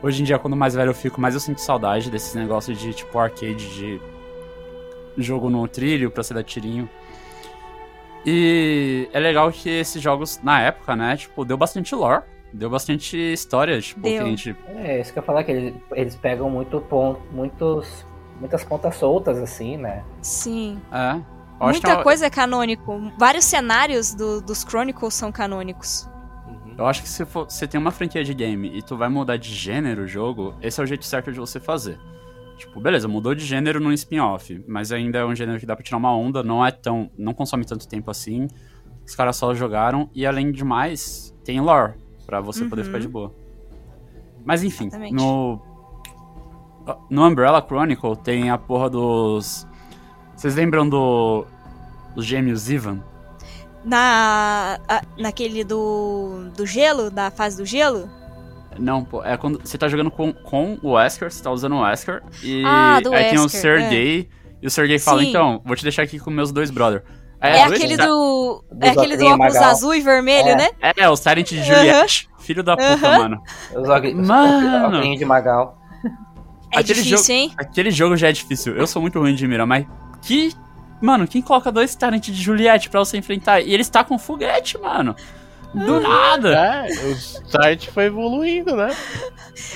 Hoje em dia, quando mais velho eu fico, mais eu sinto saudade desses negócios de, tipo, arcade, de jogo no trilho pra você dar tirinho. E é legal que esses jogos, na época, né, tipo, deu bastante lore, deu bastante história, tipo, que Deu. a gente... É, isso que eu ia falar, que eles, eles pegam muito ponto, muitos, muitas pontas soltas, assim, né? Sim. É, acho que Muita é coisa é canônico. Vários cenários do- dos Chronicles são canônicos. Uhum. Eu acho que se você tem uma franquia de game e tu vai mudar de gênero o jogo, esse é o jeito certo de você fazer. Tipo, beleza, mudou de gênero num spin-off, mas ainda é um gênero que dá pra tirar uma onda, não é tão. não consome tanto tempo assim. Os caras só jogaram, e além de mais, tem lore, pra você poder Uhum. ficar de boa. Mas enfim, Exatamente. no. No Umbrella Chronicle tem a porra dos. Vocês lembram do. Dos gêmeos Ivan? Na, a- naquele do, do gelo, da fase do gelo? Não, pô, é quando você tá jogando com, com o Wesker, você tá usando o Wesker, e Ah, do aí tem o Wesker, Sergei, e o Sergei fala, então, vou te deixar aqui com meus dois brother. É, Aí, aquele tá- do. É aquele do óculos azul e vermelho, É. né? É, o Silent de Juliette, filho da puta, mano. Os os Mano. óculos de Magal. É Aquele difícil, jogo- hein? Aquele jogo já é difícil, eu sou muito ruim de mira, mas que... Mano, quem coloca dois Silent de Juliette pra você enfrentar? E ele está com foguete, mano. Do nada. É, o start foi evoluindo, né?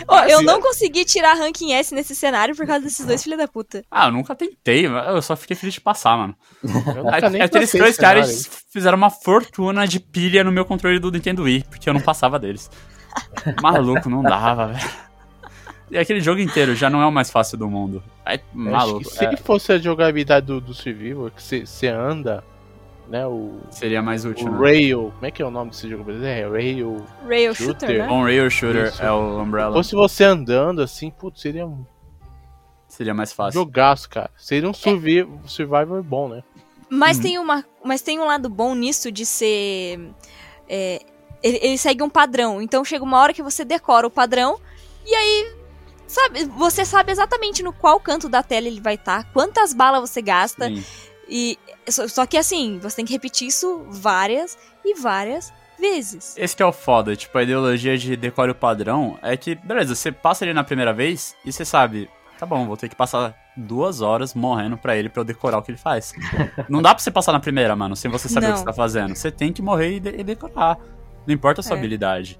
Ó, eu não consegui tirar ranking S nesse cenário por causa desses dois filha da puta. Ah, eu nunca tentei, eu só fiquei feliz de passar, mano. Nunca nem Aqueles dois caras fizeram uma fortuna de pilha no meu controle do Nintendo Wii, porque eu não passava deles. Maluco, não dava, velho. E aquele jogo inteiro já não é o mais fácil do mundo. É Acho maluco. que se é, fosse a jogabilidade do, do Survivor, que você anda, né? O, seria mais útil, o né? Rail. Como é que é o nome desse jogo? É Rail. Rail Shooter. Shooter, né? On-Rail Shooter Isso. é o Umbrella. Fosse você andando assim, putz, seria um Seria mais fácil. jogaço, cara. Seria um survi Survivor bom, né? Mas, Uhum. tem uma, mas tem um lado bom nisso de ser. é, ele, ele segue um padrão. Então chega uma hora que você decora o padrão e aí. Sabe, você sabe exatamente no qual canto da tela ele vai estar, quantas balas você gasta. Sim. E só, só que assim, você tem que repetir isso várias e várias vezes. Esse que é o foda, tipo, a ideologia de decore o padrão é que, beleza, você passa ele na primeira vez e você sabe, tá bom, vou ter que passar duas horas morrendo pra ele pra eu decorar o que ele faz. Não dá pra você passar na primeira, mano, sem você saber o Não. que você tá fazendo. Você tem que morrer e, de- e decorar. Não importa a sua É. habilidade.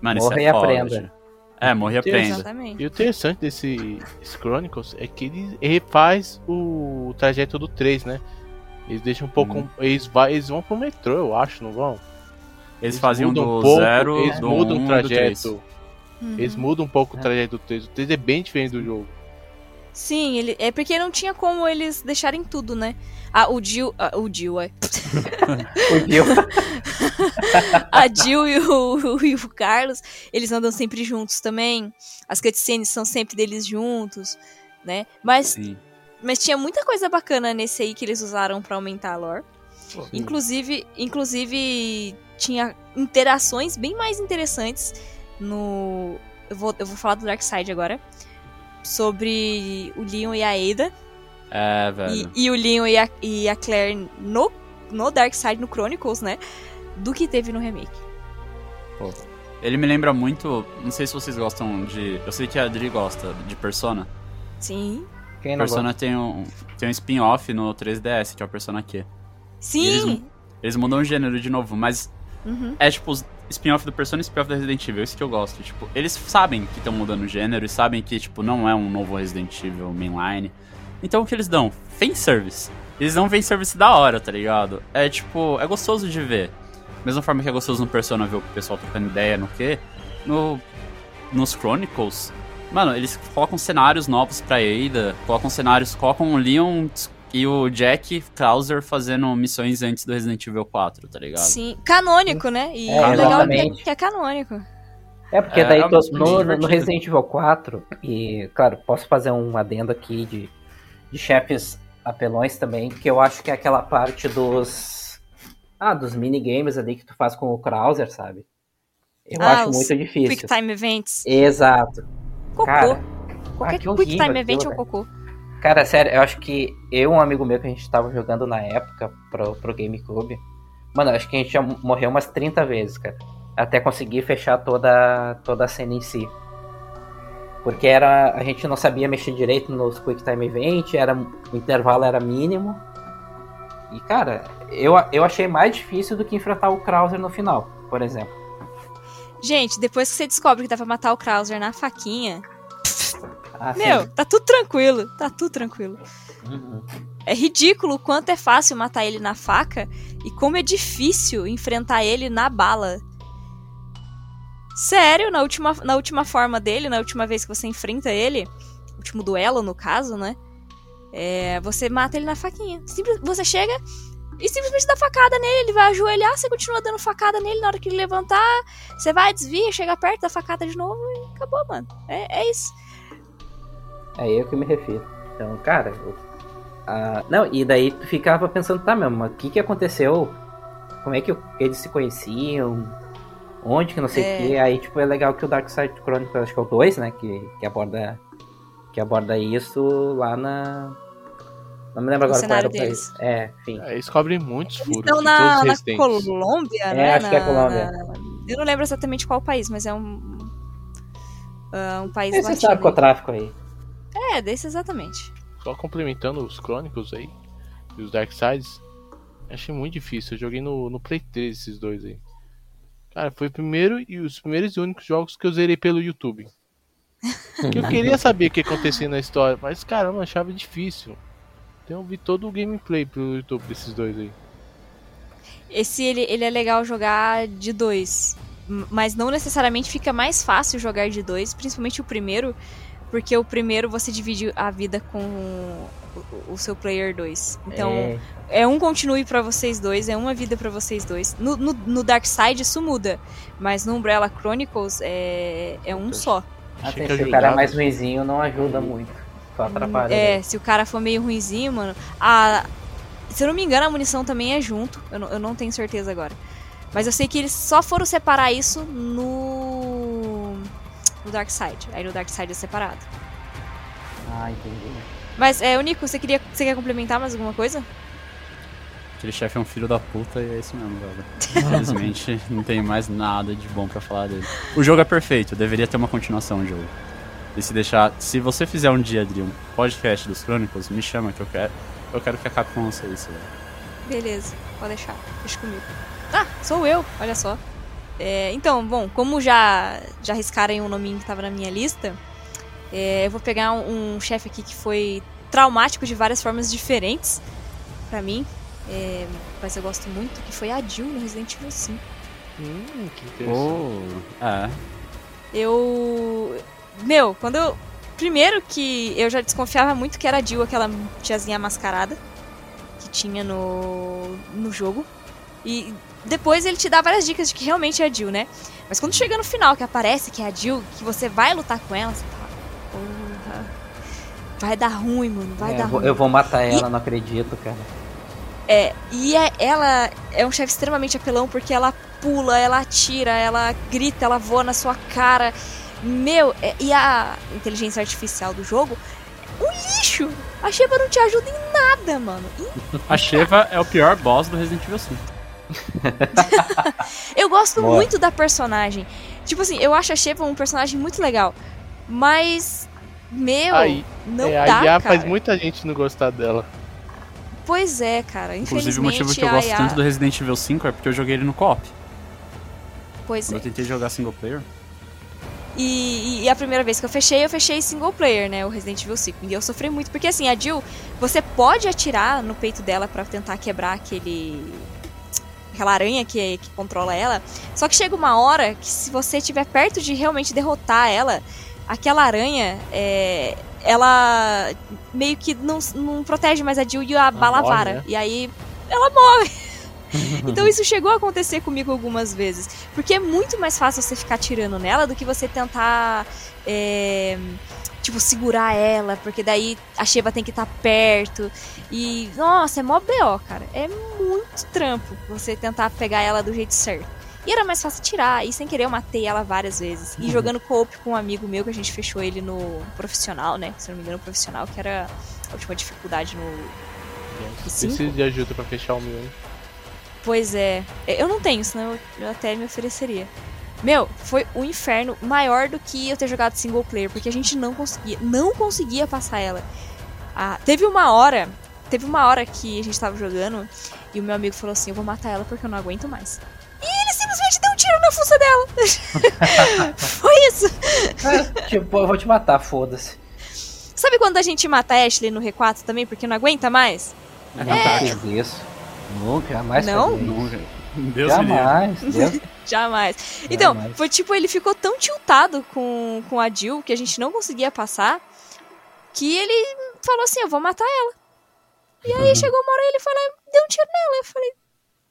Mano, Morra isso e é foda. aprenda. É, morre e aprenda. Exatamente. E o interessante desse esse Chronicles é que ele refaz o trajeto do 3, né? Eles deixam um pouco. Uhum. Eles, vai, eles vão pro metrô, eu acho, não vão? Eles faziam mudam do um pouco, zero, Eles do mudam um, o trajeto. Uhum. Eles mudam um pouco o trajeto do 3. O 3 é bem diferente do jogo. Sim, ele, é porque não tinha como eles deixarem tudo, né? Ah, o Jill. ah, o Jill, é. Fugiu. A Jill e o, e o Carlos, eles andam sempre juntos também. As cutscenes são sempre deles juntos, né? Mas, Sim. Mas tinha muita coisa bacana nesse aí que eles usaram pra aumentar a lore. Inclusive, inclusive tinha interações bem mais interessantes no. Eu vou, eu vou falar do Dark Side agora. Sobre o Leon e a Ada. É, E, velho. e o Leon e a, e a Claire no, no Dark Side, no Chronicles, né? Do que teve no remake. Ele me lembra muito. Não sei se vocês gostam de. Eu sei que a Adri gosta de Persona. Sim. Quem Persona tem um, tem um spin-off no 3DS, que é o Persona Q. Sim! Eles mudam o gênero de novo, mas Uhum. é tipo os spin-off do Persona e spin-off da Resident Evil, isso que eu gosto. Tipo, eles sabem que estão mudando o gênero e sabem que, tipo, não é um novo Resident Evil mainline. Então o que eles dão? Fanservice. Eles dão fanservice da hora, tá ligado? É tipo, é gostoso de ver. Mesma forma que é gostoso no Persona ver o pessoal trocando ideia no quê? No, nos Chronicles, mano, eles colocam cenários novos pra Ada, colocam cenários, colocam o Leon e o Jack Krauser fazendo missões antes do Resident Evil 4, tá ligado? Sim. Canônico, né? E É, o legal é que, exatamente. que é canônico. É, porque É, daí é no, no. Resident Evil 4, e claro, posso fazer um adendo aqui de, de chefes apelões também, que eu acho que é aquela parte dos. Ah, dos minigames ali que tu faz com o Krauser, sabe? Eu Ah, acho os muito difícil. Quick Time Events. Exato. Cocô. Cara, Qualquer ah, que Quick Time Event é o cocô. Cara, sério, eu acho que eu e um amigo meu que a gente tava jogando na época pro, pro GameCube, mano, acho que a gente já morreu umas 30 vezes, cara. Até conseguir fechar toda, toda a cena em si. Porque era, a gente não sabia mexer direito nos Quick Time Event, era, o intervalo era mínimo. E, cara, eu, eu achei mais difícil do que enfrentar o Krauser no final, por exemplo. Gente, depois que você descobre que dá pra matar o Krauser na faquinha, Ah, sim. meu, tá tudo tranquilo. Tá tudo tranquilo. Uhum. É ridículo o quanto é fácil matar ele na faca e como é difícil enfrentar ele na bala. Sério, na última, na última forma dele, na última vez que você enfrenta ele, último duelo, no caso, né? É, você mata ele na faquinha. Simples, você chega e simplesmente dá facada nele, ele vai ajoelhar, você continua dando facada nele na hora que ele levantar, você vai, desvia, chega perto, dá facada de novo e acabou, mano. É, é isso. É eu que me refiro. Então, cara. eu- ah, não, e daí tu ficava pensando, tá, meu, mas o que que aconteceu? Como é que eles se conheciam? Onde que não sei o É. que. Aí, tipo, é legal que o Dark Side Chronicles, acho que é o 2, né? Que, que aborda. Que aborda isso lá na. Não me lembro agora qual era o país. É, enfim. É, eles cobrem muitos Eles furos. estão na, na. Colômbia, É, né? acho que é Na- Colômbia. na- Eu não lembro exatamente qual país, mas é um. ah, um país Esse latino. sabe com o tráfico aí. É, desse exatamente. Só complementando os Chronicles aí e os Dark Sides, achei muito difícil. Eu joguei no, no Play 3 esses dois aí. Cara, foi o primeiro e os primeiros e únicos jogos que eu zerei pelo YouTube. Que eu queria saber o que acontecia na história, mas caramba, eu achava difícil. Então eu vi todo o gameplay pelo YouTube desses dois aí. Esse ele, ele é legal jogar de dois. Mas não necessariamente fica mais fácil jogar de dois, principalmente o primeiro, porque o primeiro você divide a vida com o, o- seu player 2. Então, É, é um continue pra vocês dois, é uma vida pra vocês dois. No, no, no Dark Side isso muda, mas no Umbrella Chronicles é, é um só. Até que se o cara é mais ruimzinho, não ajuda muito. Só atrapalha. É, né? se o cara for meio ruinzinho, mano. A, se eu não me engano, a munição também é junto. Eu não, eu não tenho certeza agora. Mas eu sei que eles só foram separar isso no. No Dark Side. Aí no Dark Side é separado. Ah, entendi. Mas, é, o Nico, você, queria, você quer complementar mais alguma coisa? Aquele chefe é um filho da puta e é isso mesmo, velho. Infelizmente, não tem mais nada de bom pra falar dele. O jogo é perfeito, deveria ter uma continuação o jogo. E se deixar. Se você fizer um dia, Adri, um podcast dos Chronicles, me chama que eu quero. Eu quero que acabe com você isso, velho. Beleza, pode deixar. Deixa comigo. Ah, sou eu, olha só. É, então, bom, como já, já arriscaram um nominho que tava na minha lista, é, eu vou pegar um, um chefe aqui que foi traumático de várias formas diferentes pra mim. é, mas eu gosto muito, que foi a Jill no Resident Evil 5. Hum, que interessante. Oh, é. Eu. Meu, quando eu. Primeiro que eu já desconfiava muito que era a Jill, aquela tiazinha mascarada que tinha no, no jogo. E depois ele te dá várias dicas de que realmente é a Jill, né? Mas quando chega no final, que aparece que é a Jill, que você vai lutar com ela, você fala, porra. Vai dar ruim, mano, vai É, dar eu, vou, ruim. eu vou matar ela, não acredito, cara. É, e é- ela é um chefe extremamente apelão porque ela pula, ela atira, ela grita, ela voa na sua cara. Meu, é- e a inteligência artificial do jogo um lixo. A Sheba não te ajuda em nada, mano. Em- A Sheva é o pior boss do Resident Evil 5. Eu gosto Boa. muito da personagem. Tipo assim, eu acho a Sheba um personagem muito legal. Mas, meu, Aí, não é, dá, a IA cara. faz muita gente não gostar dela. Pois é, cara. Inclusive, Infelizmente, o motivo que eu gosto IA tanto do Resident Evil 5 é porque eu joguei ele no co-op. Pois Quando é. eu tentei jogar single player. E, e a primeira vez que eu fechei, eu fechei single player, né? O Resident Evil 5. E eu sofri muito, porque assim, a Jill, você pode atirar no peito dela pra tentar quebrar aquele. aquela aranha que, que controla ela. Só que chega uma hora que se você estiver perto de realmente derrotar ela, aquela aranha, é, ela meio que não, não protege mais a Jill e a bala morre, vara. né? E aí ela morre. Então isso chegou a acontecer comigo algumas vezes. Porque é muito mais fácil você ficar tirando nela do que você tentar. é, tipo, segurar ela, porque daí a Sheva tem que estar perto. E, nossa, é mó BO, cara. É muito trampo você tentar pegar ela do jeito certo. E era mais fácil tirar, e sem querer eu matei ela várias vezes. E jogando co-op com um amigo meu, que a gente fechou ele no profissional, né? Se não me engano, profissional, que era a última dificuldade no? Preciso de ajuda pra fechar o meu, hein? Pois é. Eu não tenho, senão eu- até me ofereceria. Meu, foi um inferno maior do que eu ter jogado single player, porque a gente não conseguia, não conseguia passar ela. Ah, teve uma hora, teve uma hora que a gente tava jogando e o meu amigo falou assim: "Eu vou matar ela porque eu não aguento mais". E ele simplesmente deu um tiro na fuça dela. foi isso. É, tipo, eu vou te matar, foda-se. Sabe quando a gente mata a Ashley no R4 também porque não aguenta mais? É Nunca fantástico. fiz isso. Nunca, jamais Não? Nunca. Deus. Jamais, Deus. Jamais. Então, Jamais. foi tipo, ele ficou tão tiltado com, com a Jill que a gente não conseguia passar. que ele falou assim, eu vou matar ela. E aí chegou uma hora e ele foi lá e deu um tiro nela. Eu falei,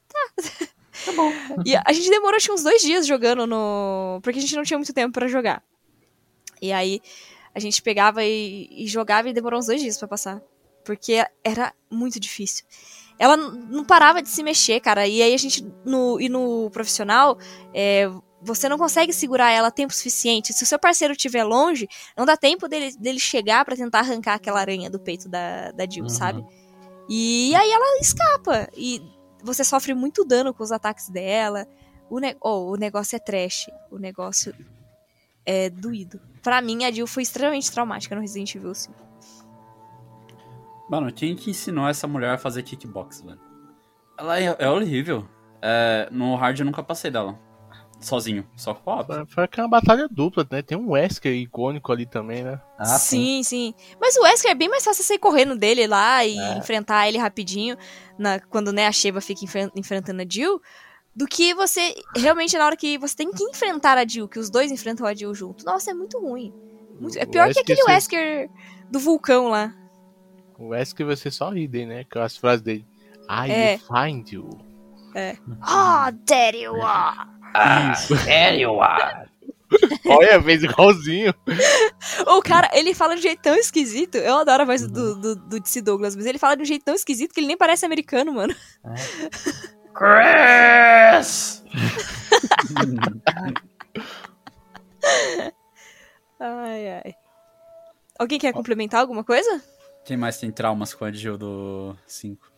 tá. Tá bom. E a gente demorou acho, uns dois dias jogando no. Porque a gente não tinha muito tempo pra jogar. E aí a gente pegava e, e jogava e demorou uns dois dias pra passar. Porque era muito difícil. Ela não parava de se mexer, cara. E aí a gente. No, e no profissional, é, você não consegue segurar ela tempo suficiente. Se o seu parceiro estiver longe, não dá tempo dele, dele chegar pra tentar arrancar aquela aranha do peito da, da Jill, Uhum. sabe? E aí ela escapa. E você sofre muito dano com os ataques dela. O, ne oh, o negócio é trash. O negócio é doído. Pra mim, a Jill foi extremamente traumática no Resident Evil 5. Mano, quem que ensinou essa mulher a fazer kickbox, velho? Ela é, é horrível. É, no hard eu nunca passei dela. Sozinho, só com a Foi- Foi aquela batalha dupla, né? Tem um Wesker icônico ali também, né? Ah, sim. sim, sim. Mas o Wesker é bem mais fácil sair correndo dele lá e É. enfrentar ele rapidinho, na, quando né, a Sheva fica enfren- enfrentando a Jill, do que você, realmente, na hora que você tem que enfrentar a Jill, que os dois enfrentam a Jill junto. Nossa, é muito ruim. Muito- é O pior que aquele Wesker do vulcão lá. O Wesker você só dele, né? Com as frases dele. I É. will find you. Oh, there you are! Isso. Sério, ah. Olha, fez igualzinho. O cara, ele fala de um jeito tão esquisito. Eu adoro a voz do, do, do DC Douglas, mas ele fala de um jeito tão esquisito que ele nem parece americano, mano. Chris! Ai, ai. Alguém quer complementar alguma coisa? Quem mais tem traumas com a Jill do 5?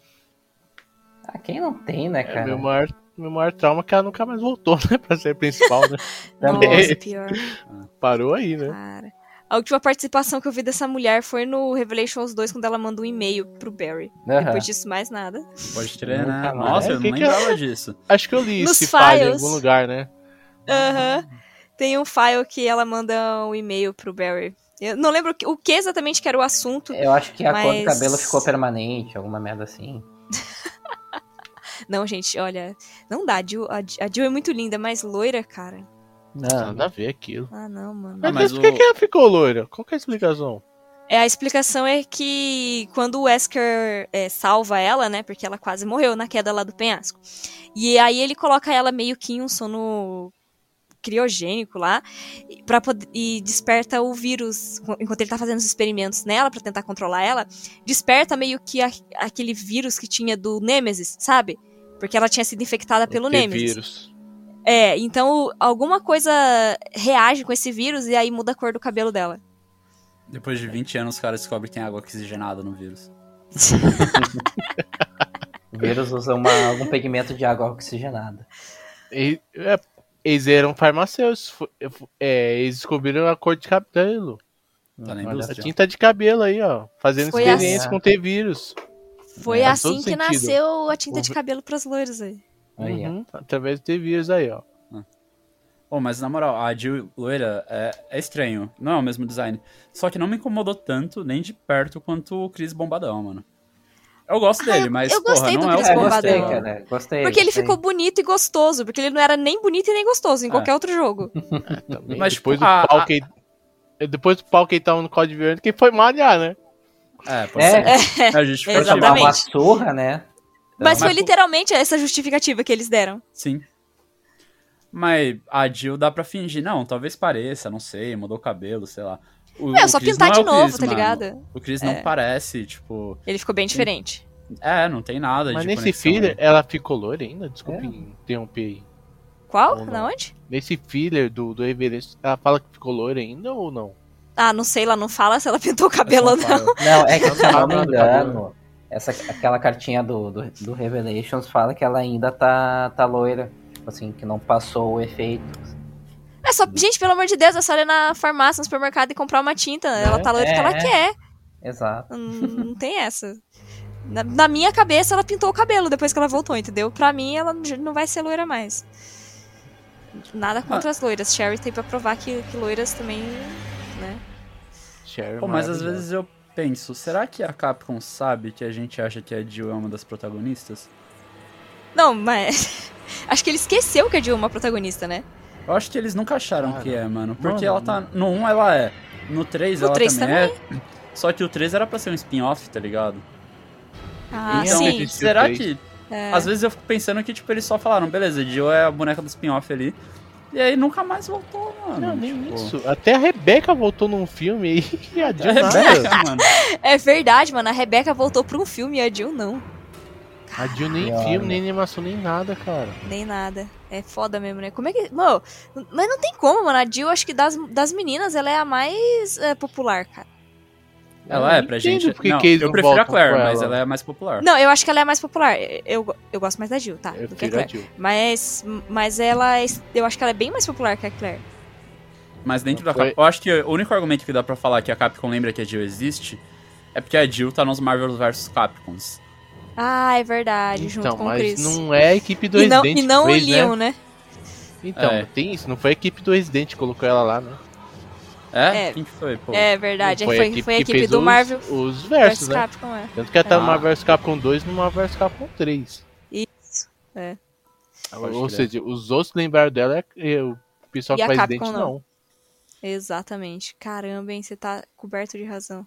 Ah, quem não tem, né, É, cara? meu, maior, meu maior trauma é que ela nunca mais voltou, né? Pra ser principal, né? Também. Nossa, pior. Parou aí, né? Cara. A última participação que eu vi dessa mulher foi no Revelations 2, quando ela mandou um e-mail pro Barry. Aham. Depois disso, mais nada. Pode crer, Nunca né? Nossa, É, eu não que é? lembrava disso. Acho que eu li Nos esse file em algum lugar, né? Aham. Tem um file que ela manda um e-mail pro Barry. Eu não lembro o que- exatamente que era o assunto. Eu acho que a cor do Mas- cabelo ficou permanente, alguma merda assim. Não, gente, olha. Não dá. A Jill, a, a Jill é muito linda, mas loira, cara. Não, Nada a ver aquilo. Ah, não, mano. Mas, mas por que, o- que ela ficou loira? Qual que é a explicação? É, a explicação é que quando o Wesker é, salva ela, né? Porque ela quase morreu na queda lá do penhasco. E aí ele coloca ela meio que em um sono criogênico lá e- poder, e desperta o vírus enquanto ele tá fazendo os experimentos nela pra tentar controlar ela desperta meio que a- aquele vírus que tinha do Nemesis sabe porque ela tinha sido infectada pelo Que Nemesis vírus. é então alguma coisa reage com esse vírus e aí muda a cor do cabelo dela Depois de 20 anos, os caras descobrem que tem água oxigenada no vírus. o vírus usa uma- algum pigmento de água oxigenada. E- é, eles eram farmacêuticos. é, eles descobriram a cor de cabelo. Tá a tinta de cabelo aí, ó. Fazendo Foi experiência assim. com T-vírus. foi Faz assim que sentido. nasceu a tinta de cabelo pras loiras aí Aí. Uhum, através do T-vírus aí, ó. Pô, mas na moral, a Jill loira é, é estranho. Não é o mesmo design. Só que não me incomodou tanto, nem de perto, quanto o Chris Bombadão, mano. Eu gosto Ah, dele, eu- mas eu porra, gostei do não é o Chris É, Chris gostei, Bombadão. cara. Gostei. Porque ele gostei. ficou bonito e gostoso, porque ele não era nem bonito e nem gostoso em É. qualquer outro jogo. Também. Mas, depois tipo, do a- pau a- que Depois do pau que ele tava no código verde, quem foi malhar, né? É, pode É. ser. A gente Foi tomar uma surra, né? Mas foi literalmente essa justificativa que eles deram. Sim. Mas a Jill dá pra fingir. Não, talvez pareça, não sei, mudou o cabelo, sei lá. O, É, o só Chris pintar de é novo, Chris, tá mano. ligado? O Chris É. não parece, tipo. Ele ficou bem diferente. É, não tem nada Mas de nesse filler, aí. ela ficou loira ainda? Desculpe É. interromper aí. Qual? Na onde? Nesse filler do, do Everest, ela fala que ficou loira ainda ou não? Ah, não sei, ela não fala se ela pintou o cabelo ou não. Não, é que se eu não me engano, essa, aquela cartinha do, do, do Revelations fala que ela ainda tá, tá loira. Tipo assim, que não passou o efeito. É só, gente, pelo amor de Deus, é só ir na farmácia, no supermercado e comprar uma tinta. Ela tá loira porque É, ela é. quer. Exato. Não, não tem essa. Na, na minha cabeça, ela pintou o cabelo depois que ela voltou, entendeu? Pra mim, ela não vai ser loira mais. Nada contra as loiras. Sherry tem pra provar que, que loiras também, né? Cher, Pô, mas às vezes eu penso, será que a Capcom sabe que a gente acha que a Jill é uma das protagonistas? Não, mas... Acho que ele esqueceu que a Jill é uma protagonista, né? Eu acho que eles nunca acharam Cara, que é, mano. Porque mano, ela tá. No 1 ela é. No 3 No ela 3 também, é. Só que o 3 era pra ser um spin-off, tá ligado? Ah, então, sim. será que. É. Às vezes eu fico pensando que, tipo, eles só falaram, beleza, Jill é a boneca do spin-off ali. E aí nunca mais voltou, mano. Não, nem tipo, isso. Até a Rebeca voltou num filme e a É Jill a nada. Rebeca, mano. É verdade, mano. A Rebeca voltou pra um filme e a Jill não. A Jill nem Olha. filme, nem animação, nem nada, cara. Nem nada. É foda mesmo, né? Como é que. Mano, mas não tem como, mano. A Jill, acho que das, das meninas, ela é a mais é, popular, cara. Ela é pra gente. porque não, eu prefiro a Claire, mas ela. ela é mais popular. Não, eu acho que ela é a mais popular. Eu, eu gosto mais da Jill, tá? Eu do que a prefiro a Claire. Jill. Mas, mas ela. é- Eu acho que ela é bem mais popular que a Claire. Mas dentro Não da foi- Capcom. Eu acho que o único argumento que dá pra falar que a Capcom lembra que a Jill existe é porque a Jill tá nos Marvel vs Capcoms. Ah, é verdade, junto Então, com o mas Chris. não é a equipe do e não, Resident e não que o fez, Leon, né? né? Então, É. tem isso. Não foi a equipe do Resident que colocou ela lá, né? É? É. Quem que foi, pô? É verdade. Não Foi, foi, a equipe fez do os- Marvel Os versos, né? Capcom, é. Tanto que ela tá Ah. no Marvel vs Capcom 2 e no Marvel vs Capcom 3. Isso. É. Ou crer. seja, os outros lembraram dela é é o pessoal E que a faz Capcom Resident não. não. Exatamente. Caramba, hein? Você tá coberto de razão.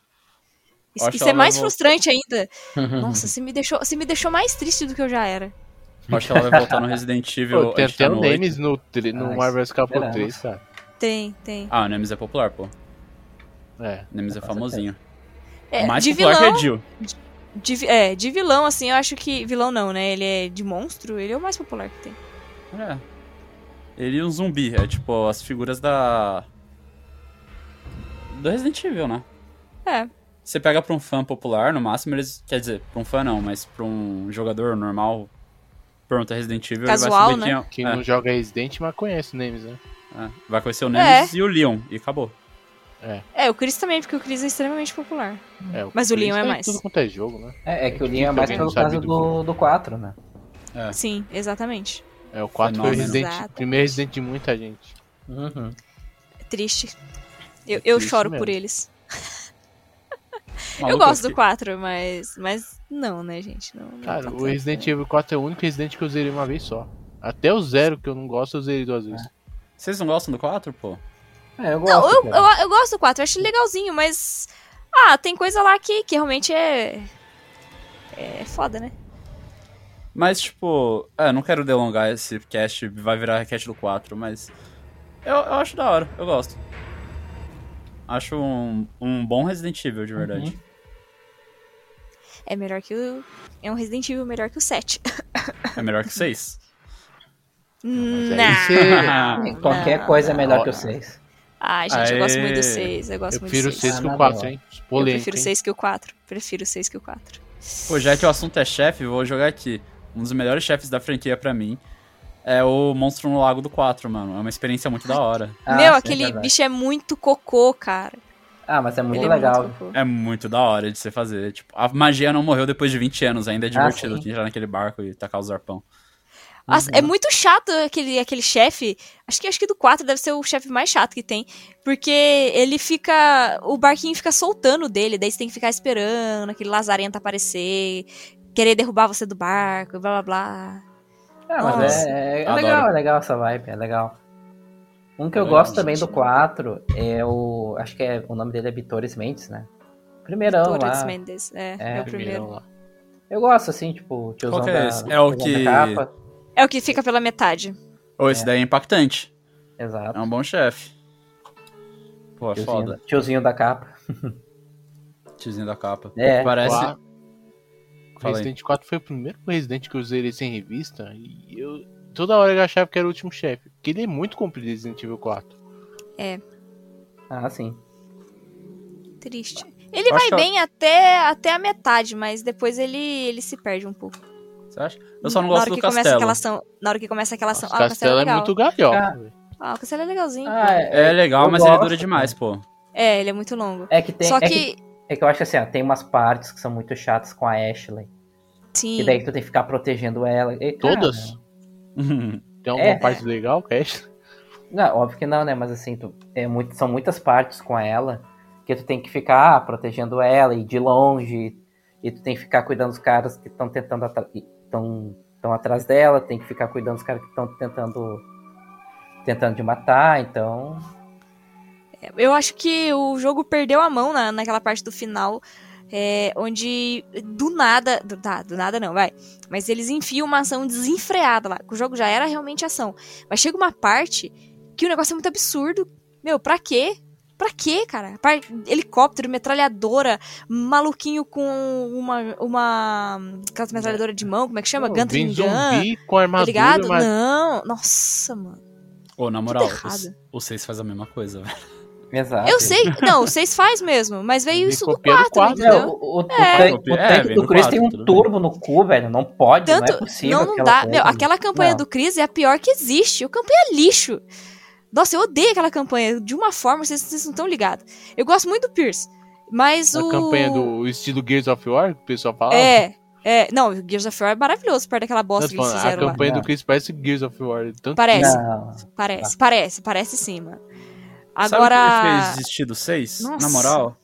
Isso, isso é mais frustrante ainda. Nossa, você me, deixou, você me deixou mais triste do que eu já era. Eu Acho que ela vai voltar no Resident Evil. Pô, tem gente até o. Nemesis no, no Ah, Marvel vs Capcom esperamos. 3, cara. Tem, tem. Ah, o Nemesis é popular, pô. É. O Nemesis é famosinho. É, Mais de popular vilão, que a Jill. de, é, de vilão, assim, eu acho que. Vilão não, né? Ele é de monstro, ele é o mais popular que tem. É. Ele e um zumbi. É tipo as figuras da. Do Resident Evil, né? É. Você pega pra um fã popular, no máximo eles. Quer dizer, pra um fã não, mas pra um jogador normal. Pergunta Resident Evil, Casual, ele vai saber né? quem Quem é. não joga Resident, mas conhece o Nemesis, né? É, é. Vai conhecer o Nemesis e o Leon, e acabou. É, o Chris também, porque o Chris é extremamente popular. É, Mas o Chris Leon é tá mais. Tudo quanto é jogo, né? É, é que o Que Leon é mais pelo caso do do, do 4, né? É. Sim, exatamente. É, o 4 foi o. Resident, primeiro Resident de muita gente. Uhum. É triste. Eu, É eu triste choro mesmo. por eles. eu Maluco, gosto do fiquei- 4, mas. Mas não, né, gente? Não, não Cara, o. Resident Evil 4 é o único Resident que eu zerei uma vez só. Até o zero que eu não gosto, eu zerei duas vezes. Vocês não gostam do 4, pô? É, eu gosto. Não, eu, eu, eu gosto do 4, eu acho ele legalzinho, mas. Ah, tem coisa lá que, que realmente é. É foda, né? Mas, tipo, é, não quero delongar esse cast, vai virar cast do 4, mas. Eu, eu acho da hora, eu gosto. Acho um, um bom Resident Evil, de verdade. É melhor que o. É um Resident Evil melhor que o 7. É melhor que 6. Mas aí Não. você- Qualquer Não, coisa é não. melhor que o 6. Ah, gente, eu gosto muito do Aê. 6. Eu gosto Eu muito prefiro o do 6 6. que Ah, o 4, nada, hein? Eu Polêmico, prefiro o hein? 6 que o 4. Prefiro o 6 que o 4. Pô, já que o assunto é chefe, vou jogar aqui. Um dos melhores chefes da franquia pra mim é o Monstro no Lago do 4, mano. É uma experiência muito da hora. Ah, Meu, sim, aquele verdade. bicho é muito cocô, cara. Ah, mas é muito Ele é legal. muito cocô. É muito da hora de você fazer. Tipo, a magia não morreu depois de 20 anos, ainda é divertido sim. entrar naquele barco e tacar os arpão. Nossa, é muito chato aquele, aquele chefe. Acho que acho que do 4 deve ser o chefe mais chato que tem. Porque ele fica. O barquinho fica soltando dele. Daí você tem que ficar esperando aquele lazarento aparecer. Querer derrubar você do barco, blá blá blá. Ah, mas Nossa. é, é Adoro. legal, é legal essa vibe, é legal. Um que eu É gosto também do 4 é o. Acho que é, o nome dele é Vitores Mendes, né? Primeirão Torres lá. Mendes. É, É, é o primeiro. lá. Eu gosto, assim, tipo, o tiozão Qual que é da, esse? É o da que- capa. É o que fica pela metade. Ou esse daí é impactante. Exato. É um bom chefe. Pô, é Tiozinho, foda. da- tiozinho da capa. Tiozinho da capa. É. Parece. Fala aí. Resident 4 foi o primeiro Resident que eu zerei sem revista e eu toda hora eu achava que era o último chefe. Porque ele é muito comprido Resident Evil 4. Ah, sim. Triste. Ele Eu vai que bem até, até a metade, mas depois ele, ele se perde um pouco. Você acha? Eu só não gosto do que castelo. aquela ação. Na hora que começa aquela ação. Nossa, Ah, o castelo é legal. muito galhofa. Ah. velho. Ah, o castelo é legalzinho. Ah, É legal, eu mas ele gosto, dura demais, pô. É, ele é muito longo. É que tem. Só é que. É que eu acho que assim, ó, tem umas partes que são muito chatas com a Ashley. Sim. E daí tu tem que ficar protegendo ela. E, cara, Todas? Tem alguma É, parte legal, Cash? Não, óbvio que não, né? Mas assim, tu, é muito, são muitas partes com ela que tu tem que ficar protegendo ela e de longe. E tu tem que ficar cuidando dos caras que estão tentando estão estão atrás dela, tem que ficar cuidando dos caras que estão tentando tentando de matar, então Eu acho que o jogo perdeu a mão na, naquela parte do final. é, onde do nada. Do, tá, do nada não, vai. Mas eles enfiam uma ação desenfreada lá. que O jogo já era realmente ação. Mas chega uma parte que o negócio é muito absurdo. Meu, pra quê? Pra quê, cara? Par- Helicóptero, metralhadora, maluquinho com uma. uma. aquelas metralhadora de mão, como é que chama? Vem Gun. zumbi com Tá armadura, ligado? mas Não. Nossa, mano. Ô, na moral, errado. os- o 6 faz a mesma coisa, velho. Exato. Eu sei. Não, vocês faz mesmo, mas veio isso do copia do 4, quatro, É, entendeu? o, o, o É. tanque, o É, tanque do Chris quatro, tem um turbo no cu, velho. Não pode, Tanto, não é possível. não, não aquela dá. coisa. Meu, aquela campanha Não. do Chris é a pior que existe. O campanha é lixo. Nossa, eu odeio aquela campanha. De uma forma, vocês, vocês não estão ligados. Eu gosto muito do Pierce. Mas a o. campanha do estilo Gears of War, que o pessoal fala. É, é. Não, o Gears of War é maravilhoso perto daquela bosta que eles a fizeram lá. campanha lá. do Chris parece Gears of War. Tanto Parece, Não. parece, parece, parece sim, mano. Sabe o que Agora. fez desistir do 6? Nossa. Na moral,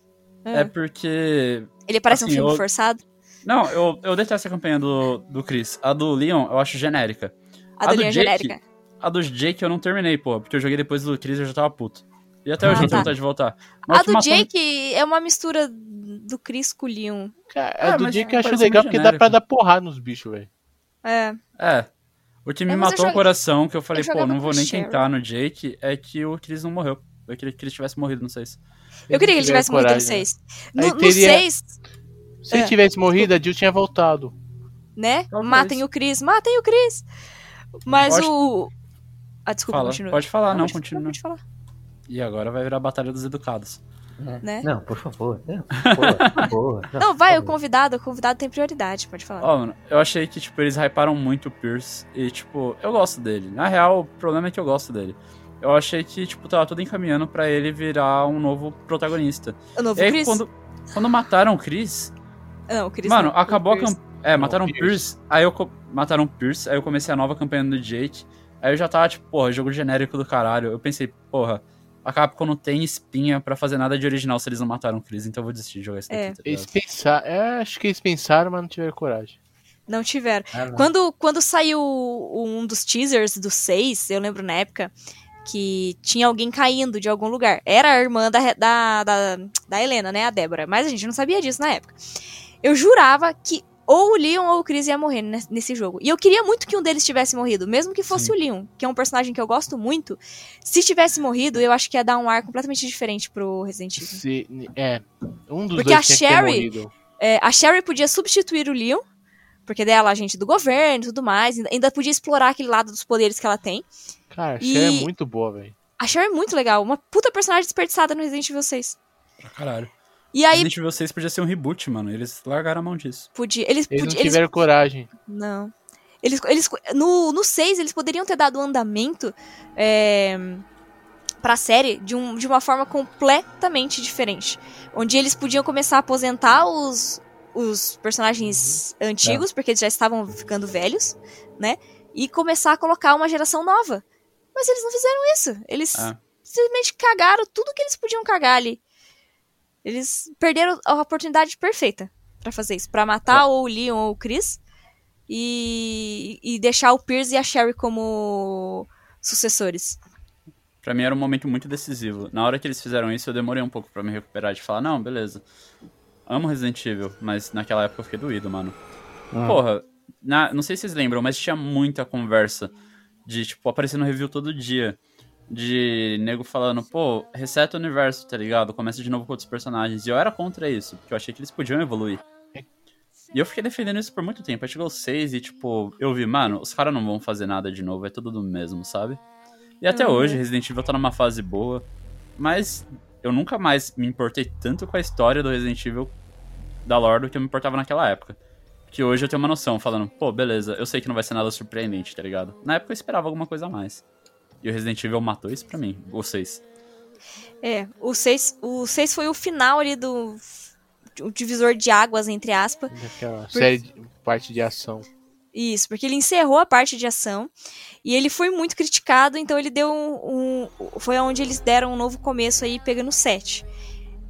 É. é porque Ele parece um assim, filme eu- forçado. Não, eu, eu detesto a campanha do, do Chris. A do Leon eu acho genérica. A, a do do linha Jake? genérica. A do Jake eu não terminei, pô, porque eu joguei depois do Chris e eu já tava puto. E até Ah, hoje eu tá. tenho vontade de voltar. A Mas do matou- Jake é uma mistura do Chris com o Leon. Cara, Ah, a do que eu acho legal porque dá pra dar porrada nos bichos, velho. É. É. O que me É, eu matou o coração, que eu falei, eu pô, não vou nem Cheryl. tentar no Jake, é que o Chris não morreu. Eu queria que ele tivesse morrido no 6. Eu queria que ele tivesse morrido no coragem, 6. Aí No, no teria- 6, Se É. ele tivesse morrido, a Jill tinha voltado. né? Talvez. Matem o Chris, matem o Chris. Mas Pode- o. Ah, desculpa, Fala. continua. Pode falar, não, pode- continua. Pode falar, E agora vai virar a Batalha dos Educados. né? Não, por favor. Não, por favor, por favor. Não, vai, o convidado, o convidado tem prioridade, pode falar. Ó, mano, eu achei que, tipo, eles hyparam muito o Pierce. E, tipo, eu gosto dele. Na real, o problema é que eu gosto dele. Eu achei que, tipo, tava tudo encaminhando pra ele virar um novo protagonista. o novo E aí, Chris? quando, quando mataram o Chris, Não, o Chris Mano, não, acabou o a campanha. É, mataram o Pierce. Pierce. Aí eu. Mataram o Pierce. Aí eu comecei a nova campanha do Jake. Aí eu já tava, tipo, porra, jogo genérico do caralho. Eu pensei, porra, a Capcom não tem espinha pra fazer nada de original se eles não mataram o Chris, então eu vou desistir de jogar esse daqui, É. tá Eles pensaram. é, acho que eles pensaram, mas não tiveram coragem. Não tiveram. Ah, não. Quando, quando saiu um dos teasers do 6, eu lembro na época que tinha alguém caindo de algum lugar. Era a irmã da, da, da, da Helena, né? A Débora. Mas a gente não sabia disso na época. Eu jurava que ou o Leon ou o Chris ia morrer nes- nesse jogo. E eu queria muito que um deles tivesse morrido, mesmo que fosse Sim. o Leon, que é um personagem que eu gosto muito. Se tivesse morrido, eu acho que ia dar um ar completamente diferente pro Resident Evil. Se, é, um dos Porque dois a Sherry-. É, a Sherry podia substituir o Leon, porque daí ela é agente do governo e tudo mais. Ainda podia explorar aquele lado dos poderes que ela tem. Cara, a E- Sherry é muito boa, velho. A Sherry é muito legal, uma puta personagem desperdiçada no Resident Evil 6. Pra caralho. E aí Resident Evil 6 podia ser um reboot, mano. Eles largaram a mão disso. podia. Eles Eles não podiam. Eles, tiveram coragem. não. Eles, eles, no, no 6, eles poderiam ter dado um andamento é, pra série de, um, de uma forma completamente diferente. Onde eles podiam começar a aposentar os, os personagens antigos, porque eles já estavam ficando velhos, né? E começar a colocar uma geração nova. Mas eles não fizeram isso. Eles Ah. simplesmente cagaram tudo que eles podiam cagar ali. Eles perderam a oportunidade perfeita pra fazer isso. Pra matar ou o Leon ou o Chris. E, e deixar o Pierce e a Sherry como sucessores. Pra mim era um momento muito decisivo. Na hora que eles fizeram isso, eu demorei um pouco pra me recuperar de falar, não, beleza. Amo Resident Evil, mas naquela época eu fiquei doído, mano. Hum. Porra, na- não sei se vocês lembram, mas tinha muita conversa de, tipo, aparecendo no review todo dia. De nego falando, pô, reseta o universo, tá ligado? Começa de novo com outros personagens. E eu era contra isso, porque eu achei que eles podiam evoluir. E eu fiquei defendendo isso por muito tempo. Aí chegou 6 e, tipo, eu vi, mano, os caras não vão fazer nada de novo, é tudo do mesmo, sabe? E até Uhum. hoje, Resident Evil tá numa fase boa. Mas eu nunca mais me importei tanto com a história do Resident Evil da lore do que eu me importava naquela época. Que hoje eu tenho uma noção, falando, pô, beleza, eu sei que não vai ser nada surpreendente, tá ligado? Na época eu esperava alguma coisa a mais. E o Resident Evil matou isso pra mim, vocês. É, o 6, o 6 foi o final ali do. O divisor de águas, entre aspas. Daquela série de parte de ação. Isso, porque ele encerrou a parte de ação e ele foi muito criticado, então ele deu um. um- foi onde eles deram um novo começo aí, pegando o 7.